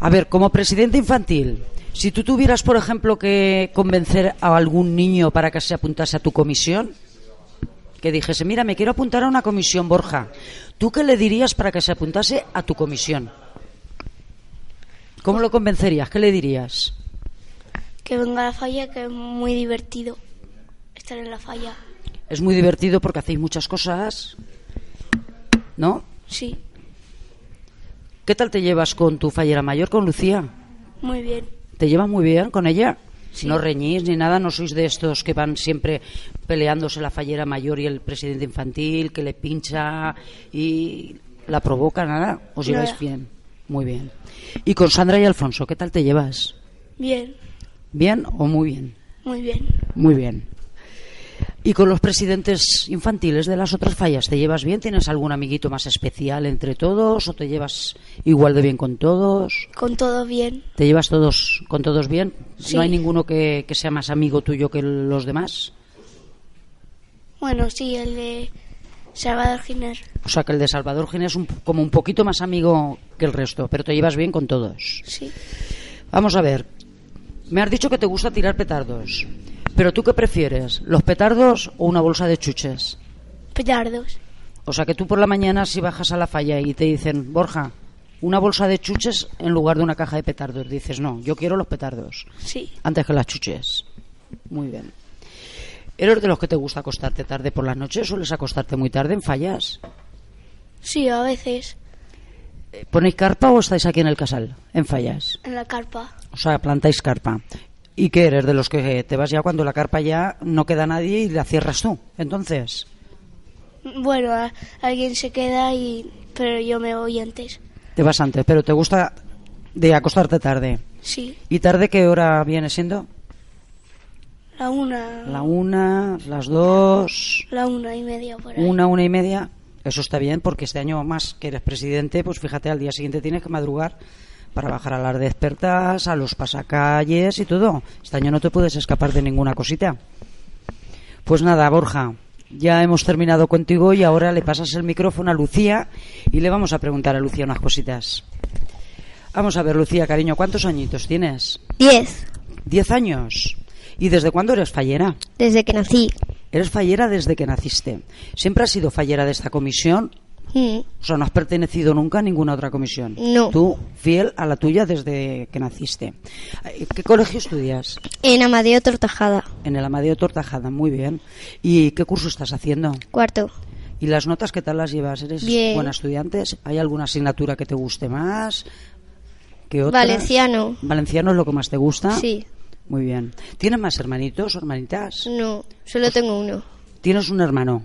A ver, como presidente infantil, si tú tuvieras, por ejemplo, que convencer a algún niño para que se apuntase a tu comisión, que dijese, mira, me quiero apuntar a una comisión, Borja, ¿tú qué le dirías para que se apuntase a tu comisión? ¿Cómo lo convencerías? ¿Qué le dirías? Que venga a la falla, que es muy divertido estar en la falla. Es muy divertido porque hacéis muchas cosas, ¿no? Sí, ¿Qué tal te llevas con tu fallera mayor, con Lucía? muy bien. ¿Te llevas muy bien con ella? Sí. No reñís ni nada, no sois de estos que van siempre peleándose la fallera mayor y el presidente infantil, que le pincha y la provoca, nada. Os lleváis bien, muy bien. Y con Sandra y Alfonso, ¿qué tal te llevas? Bien, ¿Bien o muy bien? muy bien. Muy bien. ¿Y con los presidentes infantiles de las otras fallas te llevas bien? ¿Tienes algún amiguito más especial entre todos o te llevas igual de bien con todos? Con todo bien. ¿Te llevas todos con todos bien? Sí. ¿No hay ninguno que, que sea más amigo tuyo que los demás? Bueno, sí, el de Salvador Giner. O sea, que el de Salvador Gine es un- como un poquito más amigo que el resto, pero te llevas bien con todos. Sí, Vamos a ver. Me has dicho que te gusta tirar petardos. Pero tú qué prefieres, los petardos o una bolsa de chuches? petardos. O sea, que tú por la mañana si bajas a la falla y te dicen, Borja, una bolsa de chuches en lugar de una caja de petardos, dices, no, yo quiero los petardos Sí, antes que las chuches. Muy bien. ¿Eres de los que te gusta acostarte tarde por las noches? ¿Sueles acostarte muy tarde en fallas? sí, a veces Eh, ¿Ponéis carpa o estáis aquí en el casal, en fallas? en la carpa. O sea, plantáis carpa. ¿Y qué eres? De los que te vas ya cuando la carpa ya no queda nadie y la cierras tú. Entonces, Bueno, a- alguien se queda y pero yo me voy antes. te vas antes, pero te gusta de acostarte tarde. Sí, ¿Y tarde qué hora viene siendo? la una, La una, las dos, la una y media por ahí. una, una y media. Eso está bien porque este año más que eres presidente, pues fíjate, al día siguiente tienes que madrugar para bajar a las despertas, a los pasacalles y todo. Este año no te puedes escapar de ninguna cosita. Pues nada, Borja, ya hemos terminado contigo y ahora le pasas el micrófono a Lucía y le vamos a preguntar a Lucía unas cositas. Vamos a ver, Lucía, cariño, ¿cuántos añitos tienes? Diez, Diez años. ¿Y desde cuándo eres fallera? desde que nací. Eres fallera desde que naciste. ¿Siempre has sido fallera de esta comisión? Mm, O sea, no has pertenecido nunca a ninguna otra comisión. No. Tú, fiel a la tuya desde que naciste. ¿Qué colegio estudias? En Amadeo Tortajada, En el Amadeo Tortajada, muy bien. ¿Y qué curso estás haciendo? cuarto. ¿Y las notas qué tal las llevas? ¿Eres Bien. buena estudiante? ¿Hay alguna asignatura que te guste más? que otra? Valenciano. ¿Valenciano es lo que más te gusta? Sí. Muy bien. ¿Tienes más hermanitos o hermanitas? No, solo tengo uno. Tienes un hermano.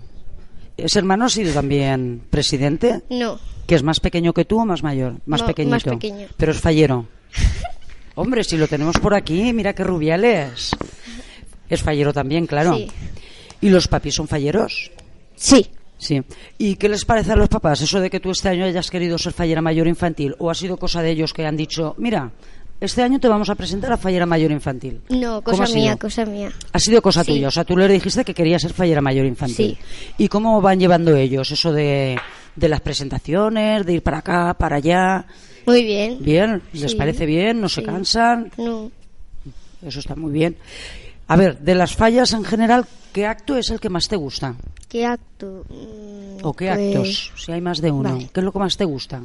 ¿Ese hermano ha sido también presidente? No, ¿Que es más pequeño que tú o más mayor? Más No, pequeñito. más pequeño. Pero es fallero. *laughs* Hombre, si lo tenemos por aquí, mira qué rubiales. Es fallero también, claro. Sí. ¿Y los papis son falleros? sí. Sí. ¿Y qué les parece a los papás eso de que tú este año hayas querido ser fallera mayor infantil? ¿O ha sido cosa de ellos que han dicho, mira, este año te vamos a presentar a fallera mayor infantil? No, ¿Cómo cosa mía, cosa mía. Ha sido cosa Sí. tuya, o sea, tú les dijiste que querías ser fallera mayor infantil. ¿Y cómo van llevando ellos eso de, de las presentaciones, de ir para acá, para allá? Muy bien. ¿Bien? ¿Les Sí. parece bien? ¿No se Sí. cansan? No, Eso está muy bien. A ver, de las fallas en general, ¿Qué acto es el que más te gusta? ¿Qué acto? Mm, ¿O qué pues, actos? Si hay más de uno. vale. ¿Qué es lo que más te gusta?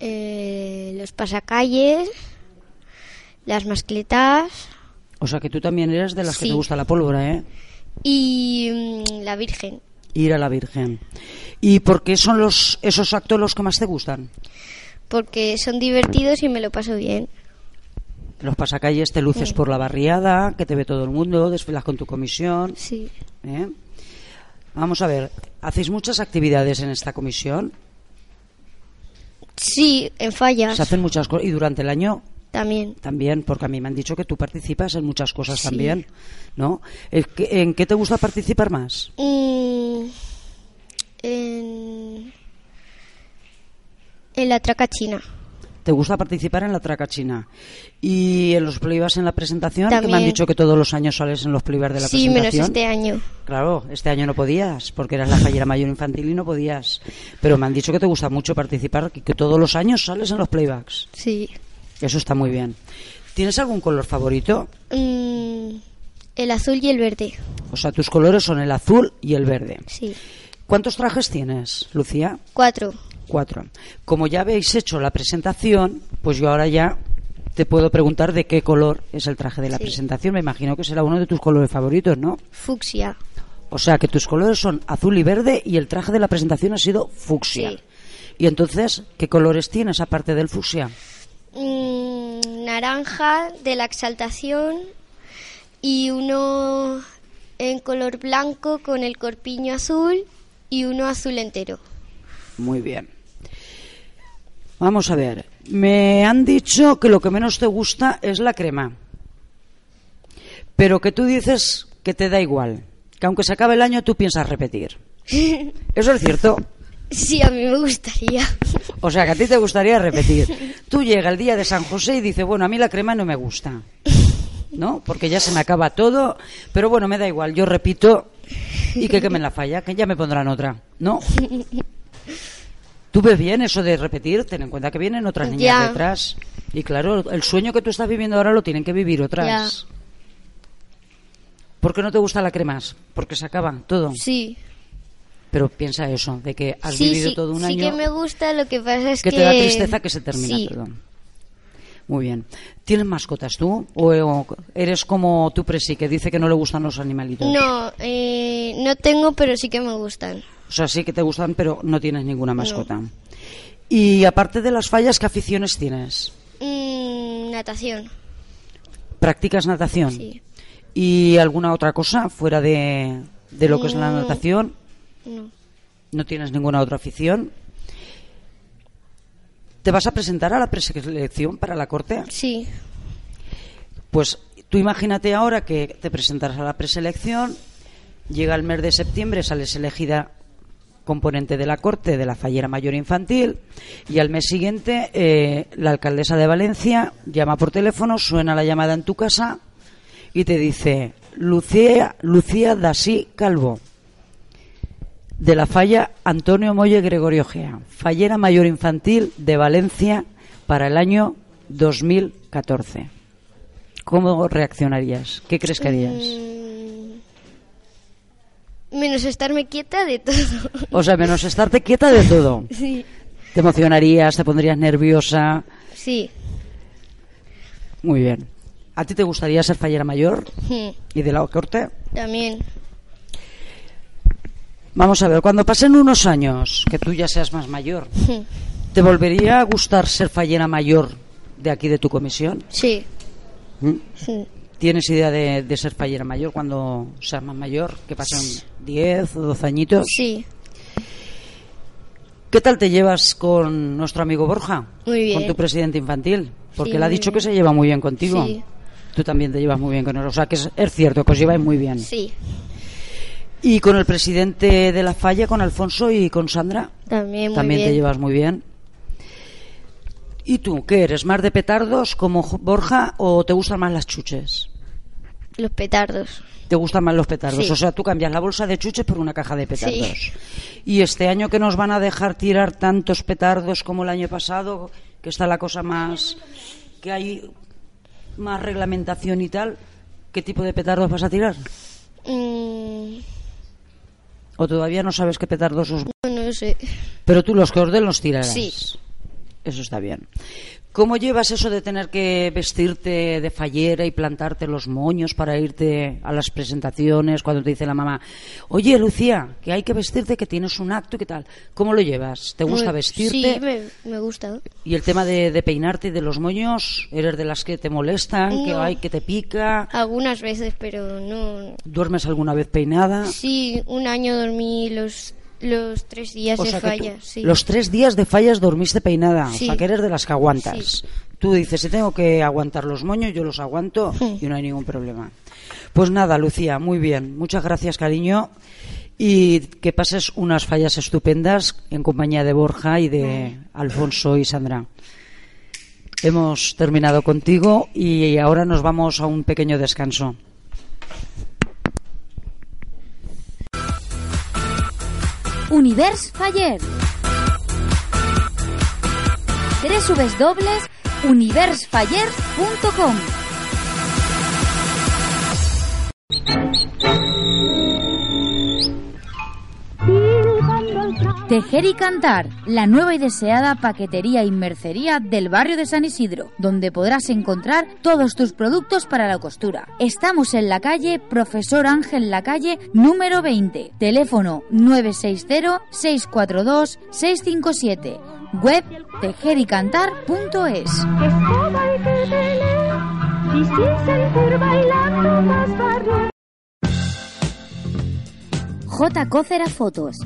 eh, los pasacalles, las mascletas O sea, que tú también eres de las que te gusta la pólvora, ¿eh? y mm, la Virgen. Ir a la Virgen. ¿Y por qué son los, esos actos los que más te gustan? Porque son divertidos y me lo paso bien. Los pasacalles te luces por la barriada, que te ve todo el mundo, desfilas con tu comisión. Sí. ¿eh? Vamos a ver, ¿hacéis muchas actividades en esta comisión? Sí, en fallas Se hacen muchas cosas. ¿Y durante el año también. también? Porque a mí me han dicho que tú participas en muchas cosas Sí. también, ¿no? ¿El que- ¿En qué te gusta participar más? Mm, en, en la traca china. ¿Te gusta participar en la traca china? ¿Y en los playbacks en la presentación? Que me han También. dicho que todos los años sales en los playbacks de la Sí, menos presentación. este año. Claro, este año no podías, porque eras la fallera mayor infantil y no podías. Pero me han dicho que te gusta mucho participar, que, que todos los años sales en los playbacks. Sí. Eso está muy bien. ¿Tienes algún color favorito? Mm, el azul y el verde. O sea, tus colores son el azul y el verde. Sí. ¿Cuántos trajes tienes, Lucía? Cuatro. Cuatro. Como ya habéis hecho la presentación, pues yo ahora ya te puedo preguntar de qué color es el traje de la Sí. presentación. Me imagino que será uno de tus colores favoritos, ¿no? Fucsia. O sea, que tus colores son azul y verde y el traje de la presentación ha sido fucsia. Sí. Y entonces, ¿qué colores tienes aparte del fucsia? Naranja de la exaltación y uno en color blanco con el corpiño azul y uno azul entero. Muy bien. Vamos a ver. Me han dicho que lo que menos te gusta es la crema. Pero que tú dices que te da igual. Que aunque se acabe el año tú piensas repetir. *laughs* ¿Eso es cierto? Sí, a mí me gustaría. O sea, que a ti te gustaría repetir. Tú llega el día de San José y dices, bueno, a mí la crema no me gusta. ¿No? Porque ya se me acaba todo. Pero bueno, me da igual. Yo repito y que quemen la falla, que ya me pondrán otra. ¿No? ¿Tú ves bien eso de repetir? Ten en cuenta que vienen otras niñas detrás. Y claro, el sueño que tú estás viviendo ahora lo tienen que vivir otras. ¿Por qué no te gusta la cremas? Porque se acaba todo. Sí. Pero piensa eso, de que has sí, vivido sí, todo un sí año que me gusta, lo que pasa es que que... te da tristeza que se termina Sí. todo. Muy bien. ¿Tienes mascotas tú? ¿O, o eres como tu presi, que dice que no le gustan los animalitos? No, eh, no tengo, pero sí que me gustan. O sea, sí que te gustan, pero no tienes ninguna mascota. Y aparte de las fallas, ¿qué aficiones tienes? Mm, natación. ¿Practicas natación? Sí. ¿Y alguna otra cosa fuera de, de lo que es la Mm. natación? No. ¿No tienes ninguna otra afición? ¿Te vas a presentar a la preselección para la corte? Sí. Pues tú imagínate ahora que te presentarás a la preselección, llega el mes de septiembre, sales elegida componente de la corte de la fallera mayor infantil y al mes siguiente eh, la alcaldesa de Valencia llama por teléfono, suena la llamada en tu casa y te dice Lucía, Lucía Dasí Calvo de la falla Antonio Molle Gregorio Gea, fallera mayor infantil de Valencia para el año 2014. ¿Cómo reaccionarías? ¿Qué crees que harías? Mm, menos estarme quieta de todo. O sea, menos estarte quieta de todo. *laughs* sí. Te emocionarías, te pondrías nerviosa. Sí. Muy bien. ¿A ti te gustaría ser fallera mayor Mm, y de la corte? También. Vamos a ver, cuando pasen unos años, que tú ya seas más mayor, ¿te volvería a gustar ser fallera mayor de aquí de tu comisión? Sí. ¿Mm? Sí. ¿Tienes idea de, de ser fallera mayor cuando seas más mayor? Que pasen 10 o 12 añitos. Sí. ¿Qué tal te llevas con nuestro amigo Borja? Muy bien. Con tu presidente infantil. Porque Sí, él ha dicho que se lleva muy bien contigo. Sí. Tú también te llevas muy bien con él. O sea, que es, es cierto que os lleváis muy bien. Sí. Y con el presidente de la falla, con Alfonso y con Sandra, También muy también bien. te llevas muy bien. ¿Y tú, qué eres? ¿Más de petardos como Borja o te gustan más las chuches? Los petardos. ¿Te gustan más los petardos? Sí. O sea, tú cambias la bolsa de chuches por una caja de petardos. Y este año que nos van a dejar tirar tantos petardos como el año pasado, que está la cosa más. que hay más reglamentación y tal, ¿qué tipo de petardos vas a tirar? Mm, ¿O todavía no sabes qué petardos os... no, no sé. Pero tú los que os den los tirarás. Sí. Eso está bien. ¿Cómo llevas eso de tener que vestirte de fallera y plantarte los moños para irte a las presentaciones cuando te dice la mamá, oye Lucía, que hay que vestirte, que tienes un acto y qué tal? ¿Cómo lo llevas? ¿Te gusta Muy- vestirte? Sí, me, me gusta. ¿Y el tema de, de peinarte y de los moños? ¿Eres de las que te molestan, que No. hay que te pica? Algunas veces, pero no. ¿Duermes alguna vez peinada? Sí, un año dormí los, los tres días O de sea que tú-. Sí. Los tres días de fallas dormiste peinada. Sí. O sea que eres de las que aguantas. Sí. Tú dices, si tengo que aguantar los moños, yo los aguanto y no hay ningún problema. Pues nada, Lucía, muy bien. Muchas gracias, cariño. Y que pases unas fallas estupendas en compañía de Borja y de Alfonso y Sandra. Hemos terminado contigo y ahora nos vamos a un pequeño descanso. Univers Faller. www.universfaller.com Tejer y Cantar, la nueva y deseada paquetería y mercería del barrio de San Isidro, donde podrás encontrar todos tus productos para la costura. Estamos en la calle Profesor Ángel Lacalle, número 20, teléfono 960-642-657, web tejericantar.es. J. Cócera Fotos.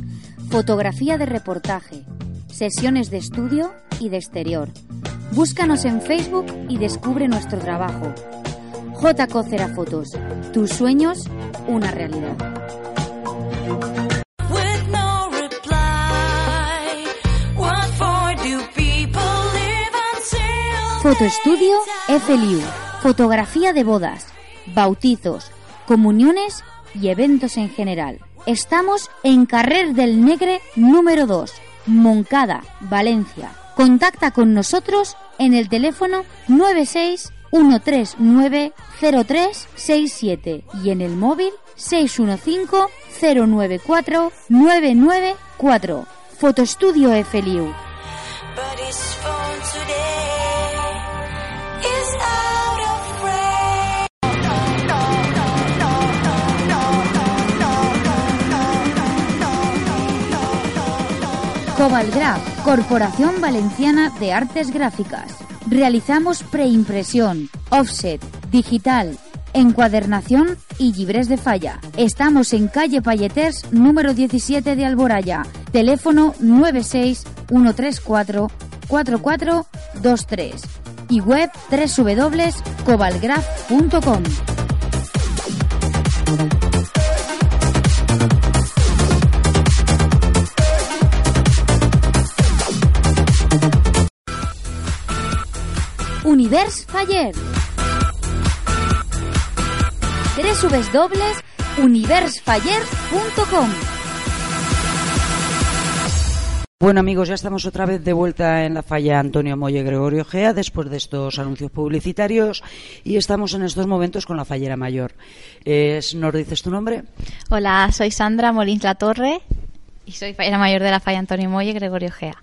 Fotografía de reportaje. Sesiones de estudio y de exterior. Búscanos en Facebook y descubre nuestro trabajo. J. Fotos. Tus sueños, una realidad. Fotoestudio FLIU. Fotografía de bodas, bautizos, comuniones y eventos en general. Estamos en Carrer del Negre número 2, Moncada, Valencia. Contacta con nosotros en el teléfono 96 139 0367 y en el móvil 615 094 994. Fotoestudio FLIU. Cobalgraf, Corporación Valenciana de Artes Gráficas. Realizamos preimpresión, offset, digital, encuadernación y libres de falla. Estamos en calle Payeters número 17 de Alboraya. Teléfono 96 134 4423 y web www.cobalgraf.com. Univers Faller. www.universfaller.com Bueno amigos, ya estamos otra vez de vuelta en la falla Antonio Molle Gregorio Gea después de estos anuncios publicitarios y estamos en estos momentos con la fallera mayor. Es- ¿Nos dices tu nombre? Hola, soy Sandra Molins La Torre y soy fallera mayor de la falla Antonio Molle Gregorio Gea.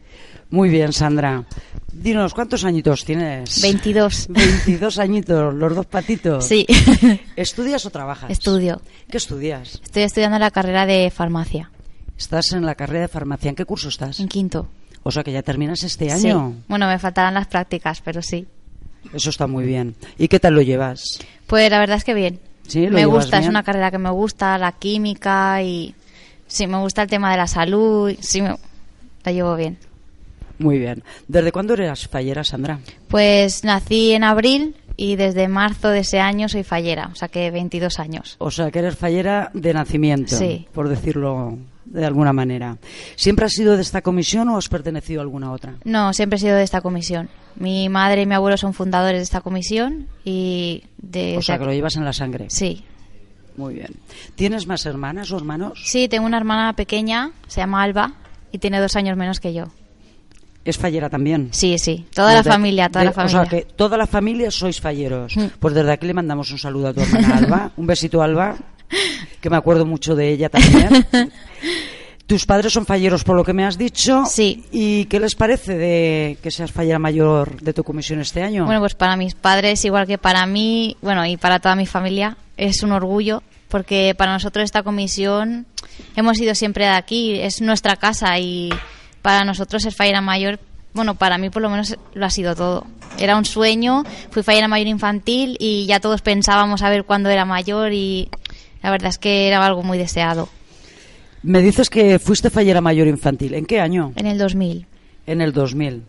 Muy bien, Sandra. Dinos, ¿cuántos añitos tienes? 22. 22 *laughs* añitos, los dos patitos. Sí. *laughs* ¿Estudias o trabajas? Estudio. ¿Qué estudias? Estoy estudiando la carrera de farmacia Estás en la carrera de farmacia. ¿En qué curso estás? en quinto. O sea que ya terminas este Sí. año. Bueno, me faltarán las prácticas, pero sí. Eso está muy bien. ¿Y qué tal lo llevas? Pues la verdad es que bien. Sí, lo me llevas gusta, es una carrera que me gusta, la química y sí, me gusta el tema de la salud. Sí, me... la llevo bien. Muy bien. ¿Desde cuándo eres fallera, Sandra? Pues nací en abril y desde marzo de ese año soy fallera, o sea que 22 años. O sea, que eres fallera de nacimiento, Sí. por decirlo de alguna manera. ¿Siempre has sido de esta comisión o has pertenecido a alguna otra? No, siempre he sido de esta comisión. Mi madre y mi abuelo son fundadores de esta comisión y de... O sea, que lo llevas en la sangre. Sí. Muy bien. ¿Tienes más hermanas o hermanos? Sí, tengo una hermana pequeña, se llama Alba, y tiene dos años menos que yo. ¿Es fallera también? Sí, sí, toda la familia, toda de- la familia. O sea, que toda la familia sois falleros. Mm. Pues desde aquí le mandamos un saludo a tu hermana Alba. *laughs* Un besito, Alba. que me acuerdo mucho de ella también. *laughs* Tus padres son falleros, por lo que me has dicho. Sí. ¿Y qué les parece de que seas fallera mayor de tu comisión este año? Bueno, pues para mis padres, igual que para mí, bueno, y para toda mi familia, es un orgullo porque para nosotros esta comisión hemos ido siempre de aquí, es nuestra casa y para nosotros ser fallera mayor, bueno, para mí por lo menos lo ha sido todo. Era un sueño, fui fallera mayor infantil y ya todos pensábamos a ver cuándo era mayor y la verdad es que era algo muy deseado. Me dices que fuiste fallera mayor infantil. ¿En qué año? En el 2000. En el 2000.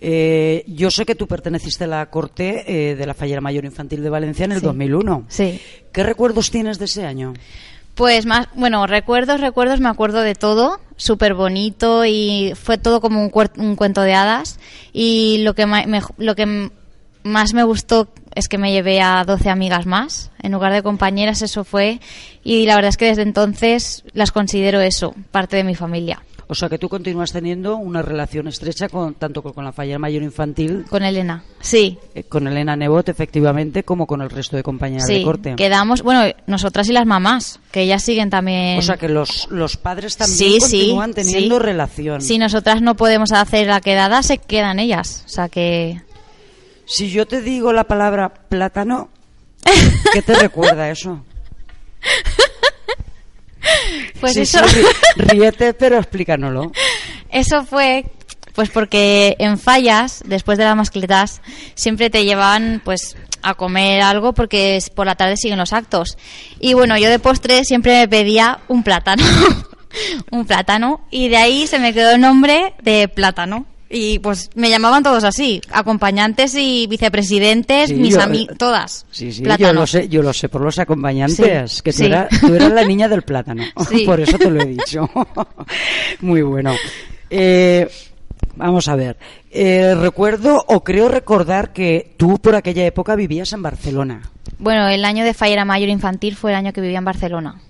Eh, yo sé que tú perteneciste a la corte eh, de la fallera mayor infantil de Valencia en el Sí. 2001. Sí. ¿Qué recuerdos tienes de ese año? Pues más, bueno, recuerdos, recuerdos, me acuerdo de todo, súper bonito y fue todo como un, un cuento de hadas. Y lo que, me- lo que más me gustó es que me llevé a 12 amigas más, en lugar de compañeras, eso fue. Y la verdad es que desde entonces las considero eso, parte de mi familia. O sea, que tú continúas teniendo una relación estrecha con, tanto con, la fallera mayor infantil, Con Elena, sí. eh, con Elena Nebot, efectivamente, como con el resto de compañeras de corte. quedamos, bueno, nosotras y las mamás, que ellas siguen también. O sea, que los, los padres también Sí, sí, continúan teniendo sí. relación. Si nosotras no podemos hacer la quedada, se quedan ellas. O sea que. Si yo te digo la palabra plátano, *laughs* ¿qué te recuerda eso? *laughs* *laughs* Pues Sí, eso. sí, *laughs* ríete, pero explícanoslo. Eso fue pues porque en fallas, después de las mascletas, siempre te llevaban pues a comer algo porque es- por la tarde siguen los actos. Y bueno, yo de postre siempre me pedía un plátano. *laughs* un plátano. Y de ahí se me quedó el nombre de plátano. Y pues me llamaban todos así, acompañantes y vicepresidentes, Sí, mis yo- amigas, todas. Sí, sí, yo lo sé, yo lo sé por los acompañantes, Sí, que tú, sí. eras, tú eras la niña del plátano, *laughs* *laughs* por eso te lo he dicho. *laughs* Muy bueno. Eh, vamos a ver, Eh, recuerdo o creo recordar que tú por aquella época vivías en Barcelona. Bueno, el año de Fallera Mayor Infantil fue el año que vivía en Barcelona.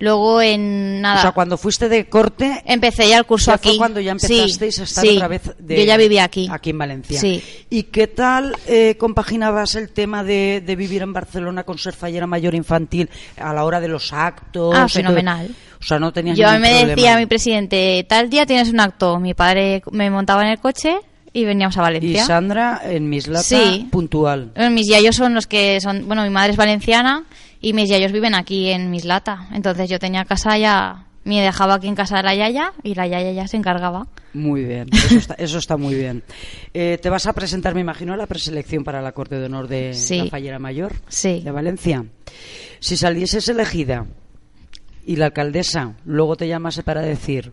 Luego en nada. O sea, cuando fuiste de corte, Empecé ya el curso ya aquí. fue cuando ya empezasteis Sí, a estar sí. otra vez de, Yo ya vivía aquí. aquí en Valencia. Sí. ¿Y qué tal eh, compaginabas el tema de, de vivir en Barcelona con ser fallera mayor infantil a la hora de los actos? Ah, y todo? fenomenal. O sea, no tenías Yo me problema. decía mi presidente, tal día tienes un acto. Mi padre me montaba en el coche y veníamos a Y Valencia. Sandra en Mislata, Sí. puntual. Mis yayos son los que son, bueno, mi madre es valenciana y mis yayos viven aquí en Mislata. Entonces yo tenía casa ya, me dejaba aquí en casa de la yaya y la yaya ya se encargaba. Muy bien, eso está, eso está muy bien. Eh, te vas a presentar, me imagino, a la preselección para la Corte de Honor de Sí. la Fallera Mayor Sí. de Valencia. Si salieses elegida y la alcaldesa luego te llamase para decir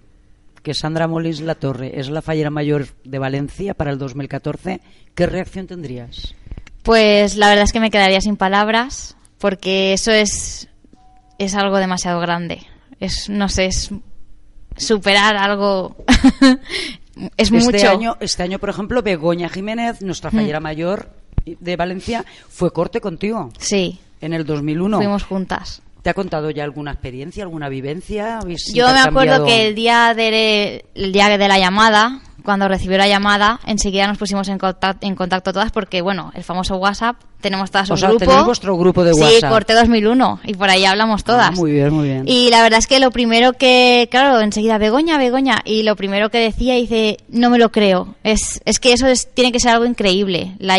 que Sandra Molins La Torre es la Fallera Mayor de Valencia para el 2014, ¿qué reacción tendrías? Pues la verdad es que me quedaría sin palabras porque eso es es algo demasiado grande. Es no sé, es superar algo *laughs* es este mucho. Año, este año, por ejemplo, Begoña Jiménez, nuestra Fallera Mayor de Valencia, fue corte contigo Sí, en el 2001. fuimos juntas. ¿Te ha contado ya alguna experiencia, alguna vivencia? ¿Habéis Yo me acuerdo que el día de el día de la llamada, cuando recibió la llamada, enseguida nos pusimos en contacto, en contacto todas porque bueno, el famoso WhatsApp, tenemos todas O un sea, grupo. tenéis vuestro grupo de Sí, WhatsApp. Corte 2001 y por ahí hablamos todas. Ah, muy bien, muy bien. Y la verdad es que lo primero que, claro, enseguida, Begoña, Begoña, y lo primero que decía, dice, no me lo creo. Es, es que eso es- tiene que ser algo increíble. La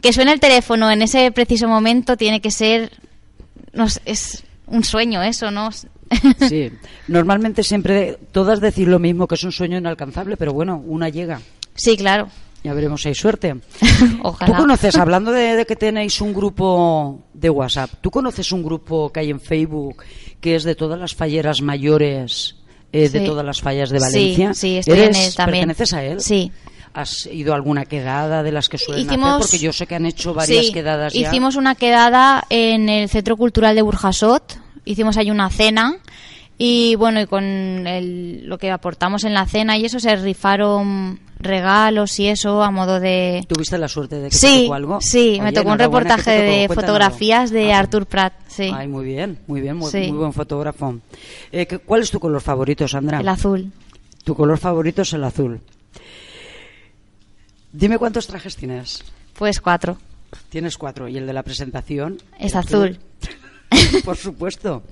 que suene el teléfono en ese preciso momento tiene que ser, no sé, es un sueño eso, ¿no? Sí, normalmente siempre todas decir lo mismo, que es un sueño inalcanzable, pero bueno, una llega. sí, claro. Ya veremos si hay suerte. *laughs* Ojalá. ¿Tú conoces, hablando de, de que tenéis un grupo de WhatsApp, ¿tú conoces un grupo que hay en Facebook que es de todas las falleras mayores eh, de Sí. todas las fallas de Sí, Valencia? sí, estoy en ¿Eres- él también. ¿Perteneces a él? Sí. ¿Has ido a alguna quedada de las que suelen Hicimos- hacer? Porque yo sé que han hecho varias Sí, quedadas ya. Hicimos una quedada en el Centro Cultural de Burjasot, hicimos ahí una cena y bueno, y con el- lo que aportamos en la cena y eso se rifaron regalos y eso a modo de... ¿Tuviste la suerte de que te Sí, tocó algo? sí, me Oye, tocó un enhorabuena, ¿qué reportaje te de fotografías de Ah, Artur Prat, sí, Ay, muy bien, muy bien, muy, Sí. muy buen fotógrafo. Eh, ¿qué- ¿Cuál es tu color favorito, Sandra? el azul. Tu color favorito es el azul. Dime cuántos trajes tienes. Pues cuatro. Tienes cuatro. ¿Y el de la presentación? Es ¿El azul. *laughs* Por supuesto.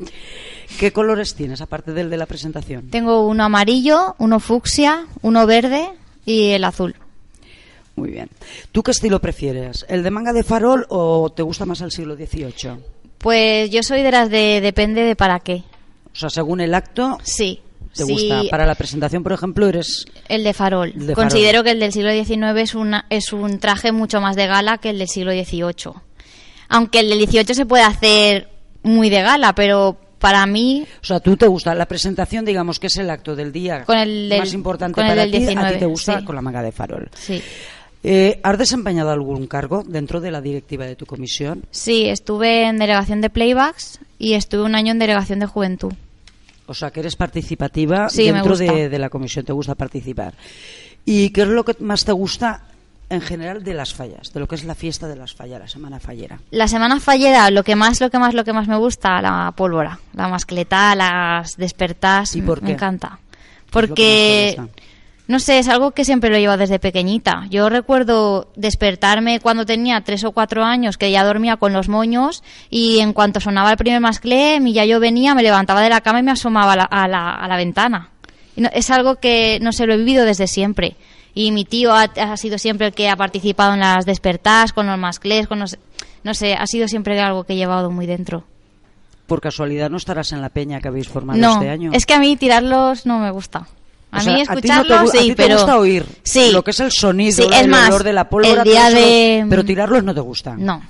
¿Qué colores tienes aparte del de la presentación? Tengo uno amarillo, uno fucsia, uno verde y el azul. Muy bien. ¿Tú qué estilo prefieres? ¿El de manga de farol o te gusta más el siglo XVIII? Pues yo soy de las de depende de para qué. O sea, según el acto, Sí. Te sí, gusta. Para la presentación, por ejemplo, eres... El de farol. El de Considero farol. que el del siglo XIX es, una, es un traje mucho más de gala que el del siglo XVIII. Aunque el del XVIII se puede hacer muy de gala, pero para mí O sea, tú te gusta la presentación, digamos, que es el acto del día Con el del- más importante con el para del ti, a ti 19, te gusta sí. con la manga de farol. sí. Eh, ¿Has desempeñado algún cargo dentro de la directiva de tu comisión? Sí, estuve en delegación de playbacks y estuve un año en delegación de juventud. O sea, que eres participativa Sí, me dentro de, de la comisión, te gusta participar. ¿Y qué es lo que más te gusta en general de las fallas, de lo que es la fiesta de las fallas, la semana fallera? La semana fallera, lo que más, lo que más, lo que más me gusta, la pólvora, la mascleta, las despertas, ¿Y por me qué? encanta. ¿Qué es lo que Porque? No sé, es algo que siempre lo he llevado desde pequeñita. Yo recuerdo despertarme cuando tenía tres o cuatro años, que ya dormía con los moños, y en cuanto sonaba el primer masclé, mi ya yo venía, me levantaba de la cama y me asomaba a la, a la, a la ventana. Y no- es algo que, no sé, lo he vivido desde siempre. Y mi tío ha, ha sido siempre el que ha participado en las despertadas, con los masclés, con los... No sé, ha sido siempre algo que he llevado muy dentro. Por casualidad no estarás en la peña que habéis formado No, este año. es que a mí tirarlos no me gusta. A O sea, mí ti no te a sí, te pero gusta oír sí, lo que es el sonido, Sí, es el más, olor de la pólvora, el día de- pero tirarlos no te gusta. no.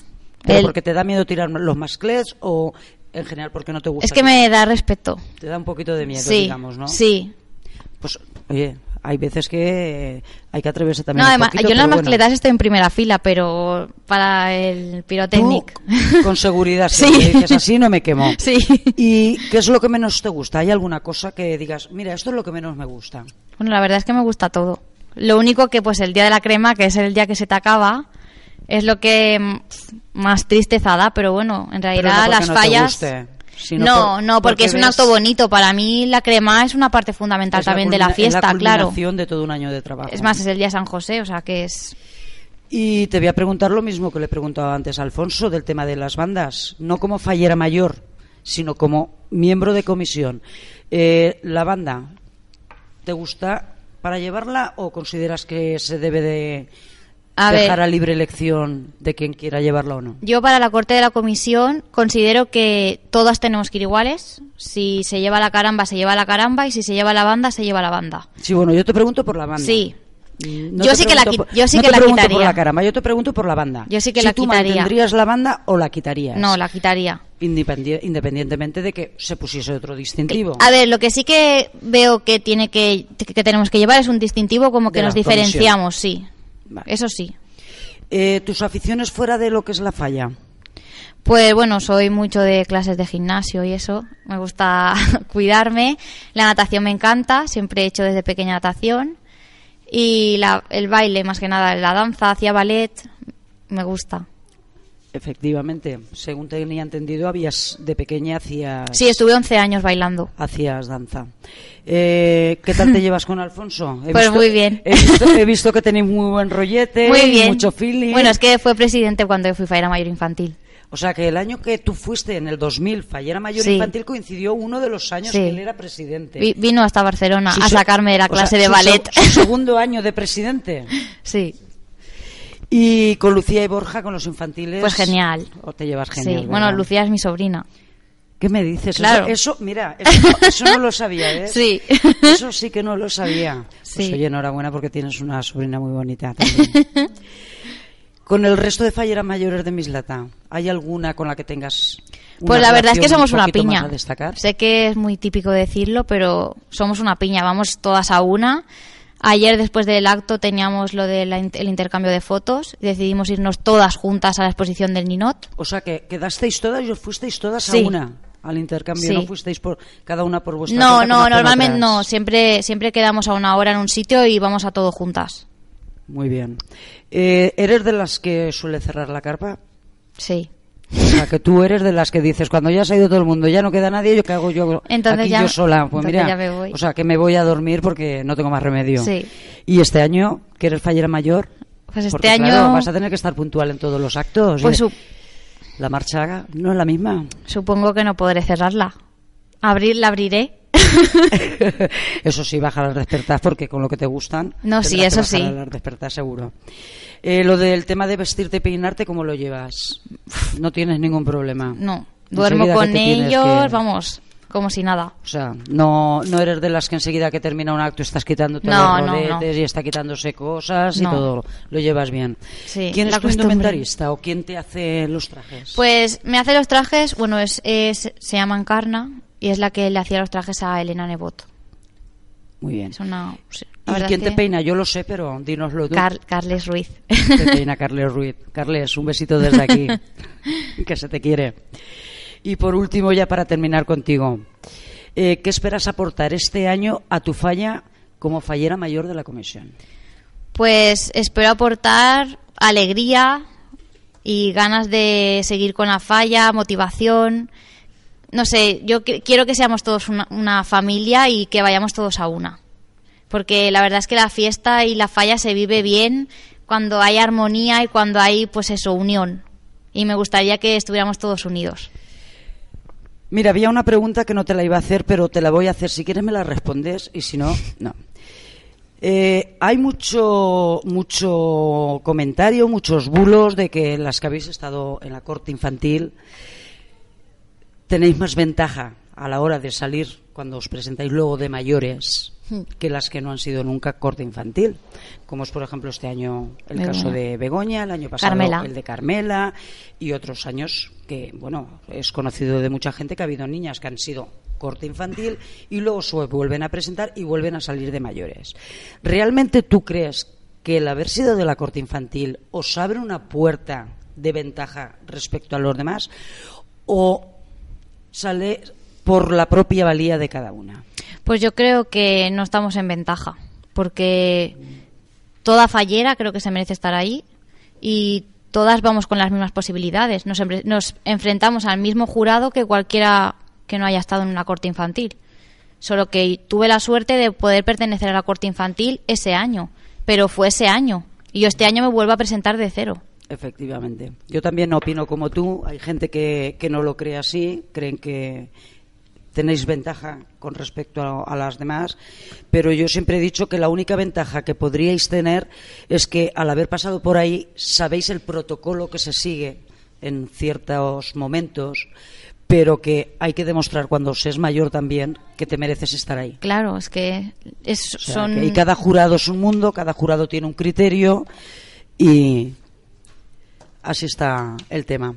Pero El- porque te da miedo tirar los masclés o en general porque no te gusta. es que me da respeto. te da un poquito de miedo, sí, digamos, ¿no? sí. Pues oye, hay veces que hay que atreverse No, también un además, poquito, yo en las bueno. mascletas estoy en primera fila, pero para el pirotécnic. Tú, con seguridad, si *laughs* Sí. dices así no me quemo. Sí. ¿Y qué es lo que menos te gusta? ¿Hay alguna cosa que digas, mira, esto es lo que menos me gusta? Bueno, la verdad es que me gusta todo. Lo único que, pues, el día de la crema, que es el día que se te acaba, es lo que mm, más tristeza da, pero bueno, en realidad no las no fallas. Sino no, por- no, porque, es un ves- acto bonito. Para mí la crema es una parte fundamental es también de la culmina- es fiesta, la claro. de todo un año de trabajo. Es más, es el día de San José, o sea que es. Y te voy a preguntar lo mismo que le preguntaba antes a Alfonso del tema de las bandas, no como fallera mayor, sino como miembro de comisión. Eh, la banda, ¿te gusta para llevarla o consideras que se debe de A dejar ver. a libre elección de quien quiera llevarla o no? Yo para la corte de la comisión considero que todas tenemos que ir iguales. Si se lleva la caramba, se lleva la caramba y si se lleva la banda, se lleva la banda. Sí, bueno, yo te pregunto por la banda. Sí. Mm, Yo sí que la por- yo sí no que te la pregunto por quitaría. la caramba, yo te pregunto por la banda. Yo sí que si la tú quitaría. mantendrías la banda o la quitarías. No, la quitaría. Independi- independientemente de que se pusiese otro distintivo. A ver, lo que sí que veo que tiene que, que tenemos que llevar es un distintivo como que De nos diferenciamos, sí. Vale. Eso sí. Eh, ¿Tus aficiones fuera de lo que es la falla? Pues bueno, soy mucho de clases de gimnasio y eso. Me gusta *laughs* cuidarme. La natación me encanta. Siempre he hecho desde pequeña natación. Y la- el baile, más que nada, la danza, hacía ballet. Me gusta. Efectivamente, según tenía entendido, habías de pequeña hacías, Sí, estuve 11 años bailando. hacías danza. Eh, ¿Qué tal te *laughs* llevas con Alfonso? He Pues muy bien. He visto, he *laughs* visto que tenéis muy buen rollete, Muy bien. mucho feeling. Bueno, es que fue presidente cuando yo fui Faira Mayor Infantil. O sea, que el año que tú fuiste, en el 2000, Fallera Mayor Sí. Infantil, coincidió uno de los años Sí. que él era presidente. Vi- vino hasta Barcelona Su a sacarme de la o sea, clase de su ballet. se- su segundo año de presidente. *laughs* Sí. Y con Lucía y Borja, con los infantiles. Pues genial. O te llevas genial. sí. Bueno, ¿verdad? Lucía es mi sobrina. ¿Qué me dices? Claro. Eso, *laughs* eso- mira, eso, eso no lo sabía, ¿eh? Sí. Eso sí que no lo sabía. Pues Sí. oye, enhorabuena porque tienes una sobrina muy bonita también. *laughs* con el resto de falleras mayores de Mislata, ¿hay alguna con la que tengas una Pues la verdad es que somos un una piña. Sé que es muy típico decirlo, pero somos una piña. Vamos todas a una. Ayer, después del acto, teníamos lo del intercambio de fotos. Decidimos irnos todas juntas a la exposición del Ninot. O sea, que quedasteis todas y os fuisteis todas Sí. a una al intercambio, Sí. no fuisteis por cada una por vuestra No, no, normalmente otras. no. Siempre, siempre quedamos a una hora en un sitio y vamos a todo juntas. Muy bien. Eh, ¿Eres de las que suele cerrar la carpa? Sí. O sea, que tú eres de las que dices, cuando ya se ha ido todo el mundo, ya no queda nadie, ¿yo qué hago yo Entonces aquí ya- yo sola? Pues mira, ya me voy. o sea, que me voy a dormir porque no tengo más remedio. Sí. Y este año, que eres fallera mayor, Pues este porque, año. claro, vas a tener que estar puntual en todos los actos. Pues ¿eh? su- La marcha no es la misma. supongo que no podré cerrarla. Abrir, la abriré. *laughs* Eso sí, baja las despertar porque con lo que te gustan. No, sí, que eso sí. bajar las despertar seguro. Eh, lo del tema de vestirte y peinarte, ¿cómo lo llevas? No tienes ningún problema. No. Duermo Enseguida con ellos, que- vamos, como si nada. O sea, no, no eres de las que enseguida que termina un acto estás quitándote No, los no, no. roletes y está quitándose cosas y todo. Lo llevas bien. Sí, ¿Quién es tu costumbre. o quién te hace los trajes? Pues me hace los trajes, bueno, es, es- se llama Encarna y es la que le hacía los trajes a Elena Nebot. Muy bien. Es una... ¿Y quién te peina? Yo lo sé, pero dínoslo tú. Car- Carles Ruiz. Te peina Carles Ruiz. Carles, un besito desde aquí. *laughs* que se te quiere. Y por último, ya para terminar contigo, eh, ¿qué esperas aportar este año a tu falla como fallera mayor de la comisión? Pues espero aportar alegría y ganas de seguir con la falla, motivación. No sé, yo qui- quiero que seamos todos una, una familia y que vayamos todos a una. Porque la verdad es que la fiesta y la falla se vive bien cuando hay armonía y cuando hay, pues eso, unión. Y me gustaría que estuviéramos todos unidos. Mira, había una pregunta que no te la iba a hacer, pero te la voy a hacer. Si quieres me la respondes y si no, no. Eh, hay mucho, mucho comentario, muchos bulos de que las que habéis estado en la corte infantil tenéis más ventaja a la hora de salir cuando os presentáis luego de mayores Hmm. que las que no han sido nunca corte infantil, como es por ejemplo este año el Begoña. caso de Begoña, el año pasado Carmela. el de Carmela y otros años que, bueno, es conocido de mucha gente que ha habido niñas que han sido corte infantil y luego se vuelven a presentar y vuelven a salir de mayores. ¿Realmente tú crees que el haber sido de la corte infantil os abre una puerta de ventaja respecto a los demás o sale por la propia valía de cada una? Pues yo creo que no estamos en ventaja, porque toda fallera creo que se merece estar ahí y todas vamos con las mismas posibilidades. Nos, enfrentamos al mismo jurado que cualquiera que no haya estado en una corte infantil. Solo que tuve la suerte de poder pertenecer a la corte infantil ese año, pero fue ese año. Y yo este año me vuelvo a presentar de cero. Efectivamente. Yo también opino como tú. Hay gente que, que no lo cree así, creen que tenéis ventaja con respecto a, a las demás, pero yo siempre he dicho que la única ventaja que podríais tener es que al haber pasado por ahí sabéis el protocolo que se sigue en ciertos momentos, pero que hay que demostrar cuando se es mayor también que te mereces estar ahí. Claro, es que es, O sea, son... que- y cada jurado es un mundo, cada jurado tiene un criterio y así está el tema.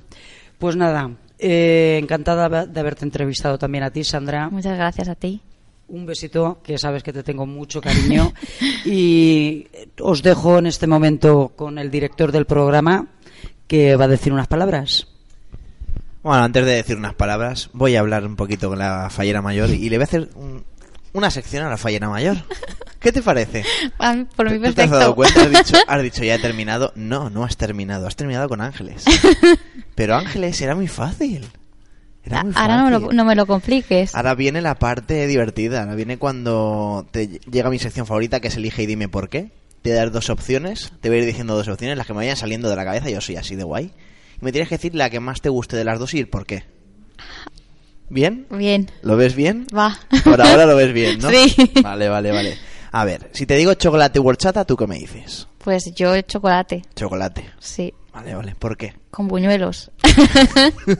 Pues nada, eh, encantada de haberte entrevistado también a ti, Sandra. Muchas gracias a ti. Un besito, que sabes que te tengo mucho cariño. *laughs* y os dejo en este momento con el director del programa, que va a decir unas palabras. Bueno, antes de decir unas palabras, voy a hablar un poquito con la fallera mayor y le voy a hacer un- una sección a la fallera mayor. ¿Qué te parece? A mí, por mí ¿Tú te has dado cuenta? Has dicho, *laughs* has dicho, ya he terminado. No, no has terminado. Has terminado con Ángeles. *laughs* Pero Ángeles era muy fácil. Era muy Ahora no me, lo, no me lo compliques. Ahora viene la parte divertida. Ahora viene cuando te llega mi sección favorita, que es elige y dime por qué. Te voy a dar dos opciones. Te voy a ir diciendo dos opciones, las que me vayan saliendo de la cabeza. Yo soy así de guay. Y me tienes que decir la que más te guste de las dos y el por qué. ¿Bien? Bien, ¿Lo ves bien? va. Por ahora lo ves bien, *laughs* ¿no? Sí. Vale, vale, vale. A ver, si te digo chocolate u horchata, ¿tú qué me dices? Pues yo el chocolate, Chocolate. sí, Vale, vale. ¿Por qué? con buñuelos. *laughs*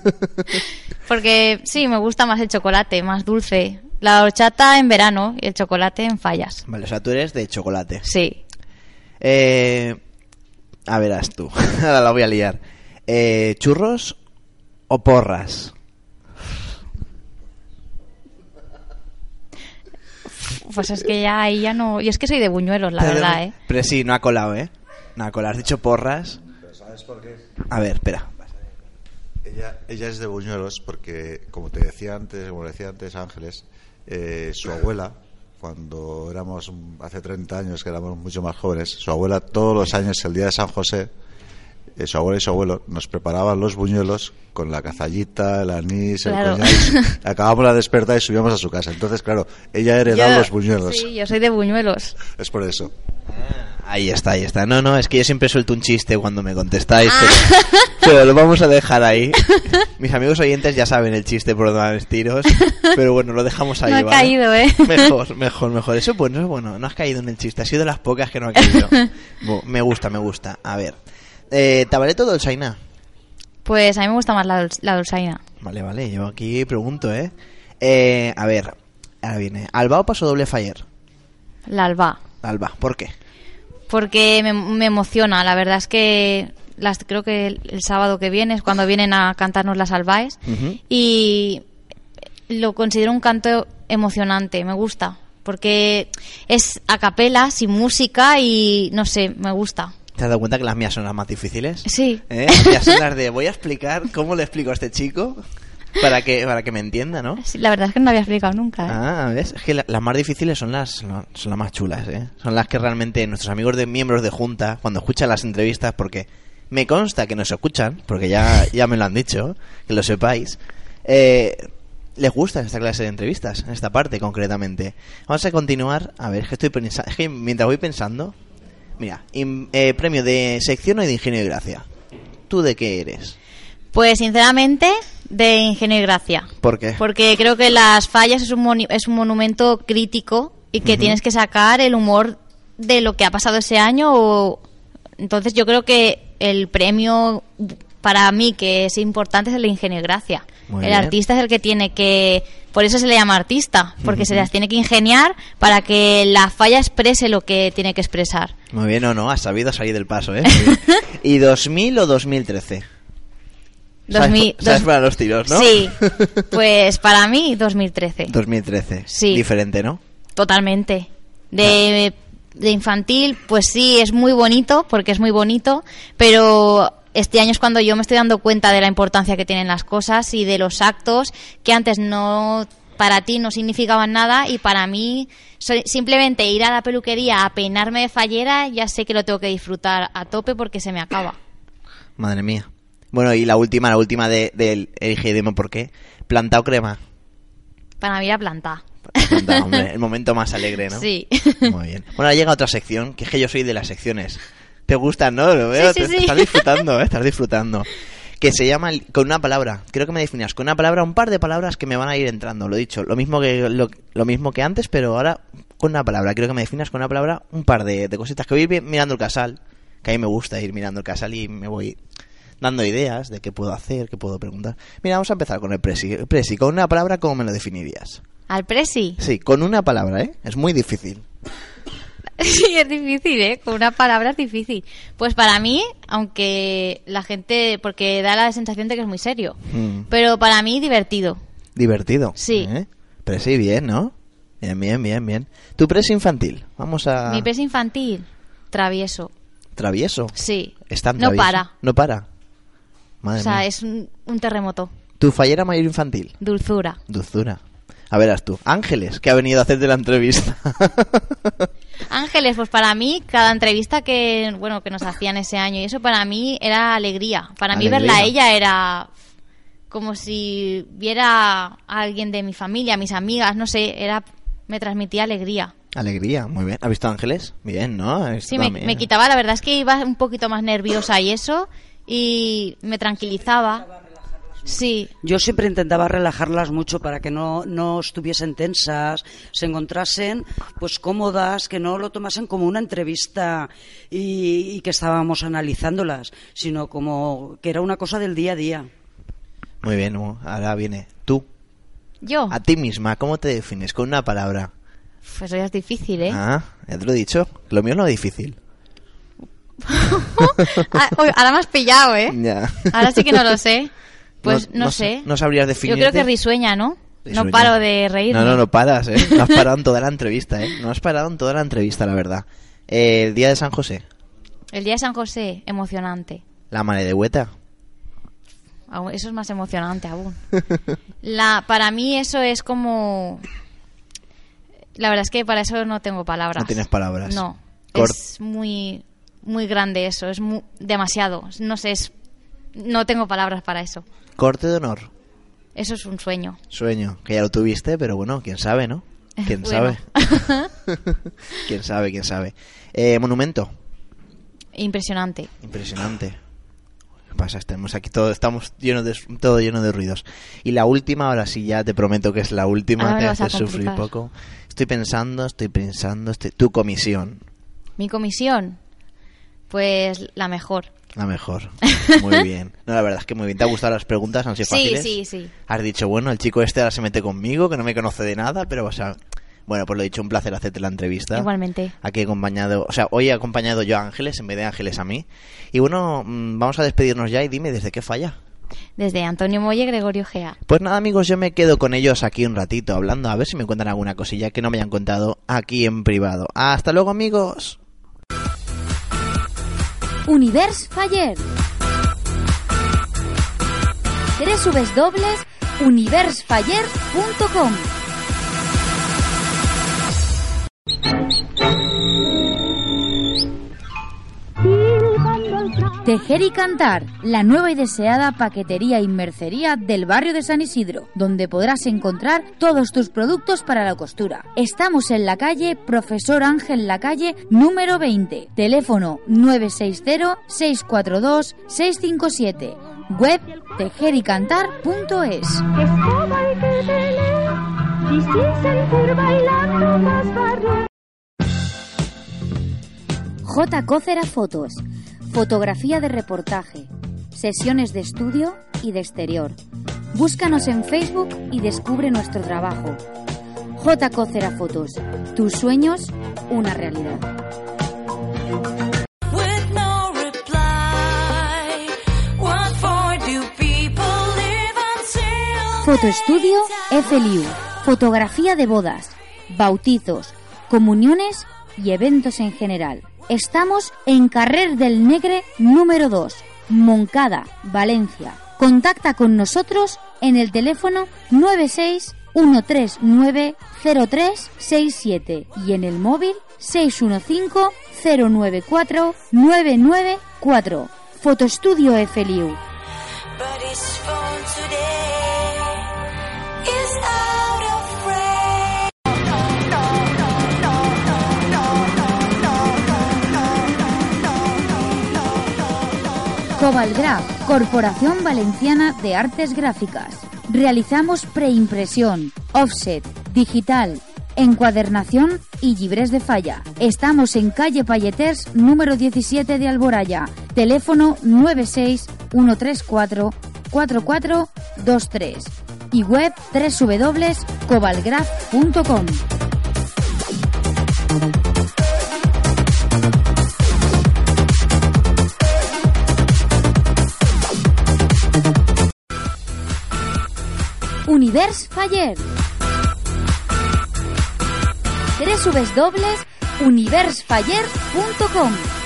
Porque sí, me gusta más el chocolate, más dulce. La horchata en verano y el chocolate en fallas. Vale, o sea, tú eres de chocolate. Sí. Eh, a verás tú. *laughs* Ahora la voy a liar. Eh, ¿Churros o porras? Pues es que ya ahí ya no... Yo es que soy de buñuelos, la Pero- verdad, ¿eh? Pero sí, no ha colado, ¿eh? No ha colado. Has dicho porras. ¿Sabes por qué? A ver, espera. Ella, ella es de Buñuelos porque, como te decía antes, como decía antes Ángeles, eh, su abuela, cuando éramos hace 30 años, que éramos mucho más jóvenes, su abuela todos los años, el día de San José, su abuela y su abuelo nos preparaban los buñuelos con la cazallita, el anís, Claro. el coñac. *laughs* Acabamos la despertar y subíamos a su casa. Entonces, claro, ella heredó Yo- los buñuelos. Sí, yo soy de buñuelos. Es por eso. Ahí está, ahí está. No, no, es que yo siempre suelto un chiste cuando me contestáis, Ah. pero, *laughs* pero lo vamos a dejar ahí. Mis amigos oyentes ya saben el chiste por donde van los tiros, pero bueno, lo dejamos ahí. No he ¿vale? caído, ¿eh? Mejor, mejor, mejor. Eso es bueno, bueno. No has caído en el chiste, ha sido de las pocas que no ha caído. *laughs* Me gusta, me gusta. A ver. Eh, ¿Te vale todo el Saina? Pues a mí me gusta más la, dul- la dulzaina. Vale, vale, yo aquí pregunto, ¿eh? eh a ver, ahora viene. ¿Alba o paso doble Fire? La alba. Alba, ¿por qué? Porque me, me emociona. La verdad es que las, creo que el, el sábado que viene es cuando vienen a cantarnos las albaes. Y lo considero un canto emocionante. Me gusta. Porque es a capela, sin música y no sé, me gusta. ¿Te has dado cuenta que las mías son las más difíciles? Sí. ¿Eh? Las mías son las de voy a explicar cómo le explico a este chico para que para que me entienda, ¿no? Sí, La verdad es que no lo había explicado nunca. ¿eh? Ah, ¿ves? Es que la- las más difíciles son las son las más chulas, ¿eh? Son las que realmente nuestros amigos de miembros de junta cuando escuchan las entrevistas porque me consta que nos escuchan, porque ya ya me lo han dicho, que lo sepáis. Eh, les gusta esta clase de entrevistas, en esta parte concretamente. Vamos a continuar. A ver, es que estoy pensando. Es que mientras voy pensando. Mira, eh, premio de sección o de ingenio y gracia. ¿Tú de qué eres? Pues sinceramente, de Ingenio y Gracia. ¿Por qué? Porque creo que las fallas es un, moni- es un monumento crítico y que tienes que sacar el humor de lo que ha pasado ese año. O... Entonces yo creo que el premio para mí que es importante es el Ingenio y Gracia. Muy el bien. artista es el que tiene que... Por eso se le llama artista, porque se las tiene que ingeniar para que la falla exprese lo que tiene que expresar. Muy bien, o no, has sabido salir del paso, ¿eh? *laughs* ¿Y 2000 o 2013? ¿Sabes, 2000 sabes dos- para los tiros, no? Sí, *laughs* pues para mí 2013. 2013. Sí. Diferente, ¿no? Totalmente. De, de infantil, pues sí, es muy bonito, porque es muy bonito, pero este año es cuando yo me estoy dando cuenta de la importancia que tienen las cosas y de los actos que antes no para ti no significaban nada y para mí simplemente ir a la peluquería a peinarme de fallera ya sé que lo tengo que disfrutar a tope porque se me acaba. Madre mía. Bueno, y la última, la última de- del Elige y dime por qué. ¿Planta o crema? Para mí era planta. Planta, hombre, *laughs* el momento más alegre, ¿no? Sí. Muy bien. Bueno, ahora llega otra sección, que es que yo soy de las secciones. ¿Te gustan, no? Lo veo, Sí, sí, te- sí. estás disfrutando, *laughs* ¿eh? Estás disfrutando. Que se llama, el- con una palabra, creo que me definas, con una palabra, un par de palabras que me van a ir entrando, lo he dicho. Lo mismo que, lo, lo mismo que antes, pero ahora con una palabra. Creo que me definas con una palabra un par de, de cositas que voy a ir mirando el casal, que a mí me gusta ir mirando el casal y me voy dando ideas de qué puedo hacer, qué puedo preguntar. Mira, vamos a empezar con el presi. Presi, con una palabra, ¿cómo me lo definirías? Al presi. Sí, con una palabra, ¿eh? Es muy difícil. *laughs* Sí, es difícil, ¿eh? Con una palabra es difícil. Pues para mí, aunque la gente, porque da la sensación de que es muy serio, Mm. pero para mí divertido. Divertido. Sí. ¿eh? Presi, bien, ¿no? Bien, bien, bien, bien. Tu presi infantil. Vamos a... Mi presi infantil, travieso. Travieso. Sí. Es tan no travieso. para. No para. Madre o sea, mía. es un, un terremoto. Tu fallera mayor infantil. Dulzura. Dulzura. A verás tú. Ángeles, que ha venido a hacerte la entrevista. *laughs* Ángeles, pues para mí, cada entrevista que, bueno, que nos hacían ese año y eso para mí era alegría. Para mí verla a ella era como si viera a alguien de mi familia, mis amigas, no sé, era me transmitía alegría. Alegría, muy bien. ¿Has visto Ángeles? Bien, ¿no? Esto Sí, me, me quitaba, la verdad es que iba un poquito más nerviosa y eso, y me tranquilizaba. Sí, Yo siempre intentaba relajarlas mucho para que no, no estuviesen tensas, se encontrasen pues cómodas, que no lo tomasen como una entrevista y, y que estábamos analizándolas, sino como que era una cosa del día a día. Muy bien, ahora viene. Tú, yo. a ti misma, ¿cómo te defines? Con una palabra. Pues eso ya es difícil, ¿eh? Ah, ya te lo he dicho. Lo mío no es difícil. *laughs* Ah, ahora me has pillado, ¿eh? Ya. Ahora sí que no lo sé. *laughs* Pues No- no, no- sé. no sabrías Yo definirte. creo que risueña, ¿no? Risueña. No paro de reírme. No, no, no paras, ¿eh? No has *laughs* parado en toda la entrevista, ¿eh? No has parado en toda la entrevista, la verdad. Eh, el día de San José, El día de San José, emocionante. la mare de hueta. Aún- Eso es más emocionante aún. *laughs* La, para mí eso es como... La verdad es que para eso no tengo palabras. No tienes palabras. No. Cort- Es muy, muy grande eso. Es mu- demasiado. No sé, es... No tengo palabras para eso. Corte de honor, Eso es un sueño. sueño, que ya lo tuviste, pero bueno, quién sabe, ¿no? *laughs* ¿Quién Bueno. sabe? *laughs* ¿Quién sabe? ¿Quién sabe? Eh, monumento. Impresionante. Impresionante. ¿Qué pasa? Estamos aquí todo, estamos llenos de, todo lleno de ruidos. Y la última, ahora sí ya te prometo que es la última, te hace sufrir poco. Estoy pensando, estoy pensando, estoy- tu comisión, Mi comisión, pues la mejor. La mejor. Muy *laughs* bien. No, la verdad es que muy bien. ¿Te han gustado las preguntas? ¿Han sido Sí, fáciles? sí, sí. Has dicho, bueno, el chico este ahora se mete conmigo, que no me conoce de nada, pero o sea, bueno, pues lo he dicho, un placer hacerte la entrevista. Igualmente. Aquí he acompañado, o sea, hoy he acompañado yo a Ángeles en vez de Ángeles a mí. Y bueno, mm, vamos a despedirnos ya y dime desde qué falla. Desde Antonio Molle, Gregorio Gea. Pues nada, amigos, yo me quedo con ellos aquí un ratito hablando, a ver si me cuentan alguna cosilla que no me hayan contado aquí en privado. Hasta luego, amigos. Univers Faller. www.universfaller.com Tejer y Cantar, la nueva y deseada paquetería y mercería del barrio de San Isidro, donde podrás encontrar todos tus productos para la costura. Estamos en la calle Profesor Ángel Lacalle, número 20, teléfono 960-642-657, web tejericantar.es. J. Cócera Fotos. Fotografía de reportaje. Sesiones de estudio y de exterior. Búscanos en Facebook y descubre nuestro trabajo. J. Cócera Fotos. Tus sueños, una realidad. Fotoestudio FLIU. Fotografía de bodas, bautizos, comuniones y eventos en general. Estamos en Carrer del Negre número 2, Moncada, Valencia. Contacta con nosotros en el teléfono 96 139 0367 y en el móvil 615 094 994. Fotoestudio FLIU. Cobalgraf, Corporación Valenciana de Artes Gráficas. Realizamos preimpresión, offset, digital, encuadernación y libres de falla. Estamos en calle Payeters número 17 de Alboraya. Teléfono 96 134 4423 y web www.cobalgraf.com. Univers Faller. www.universfaller.com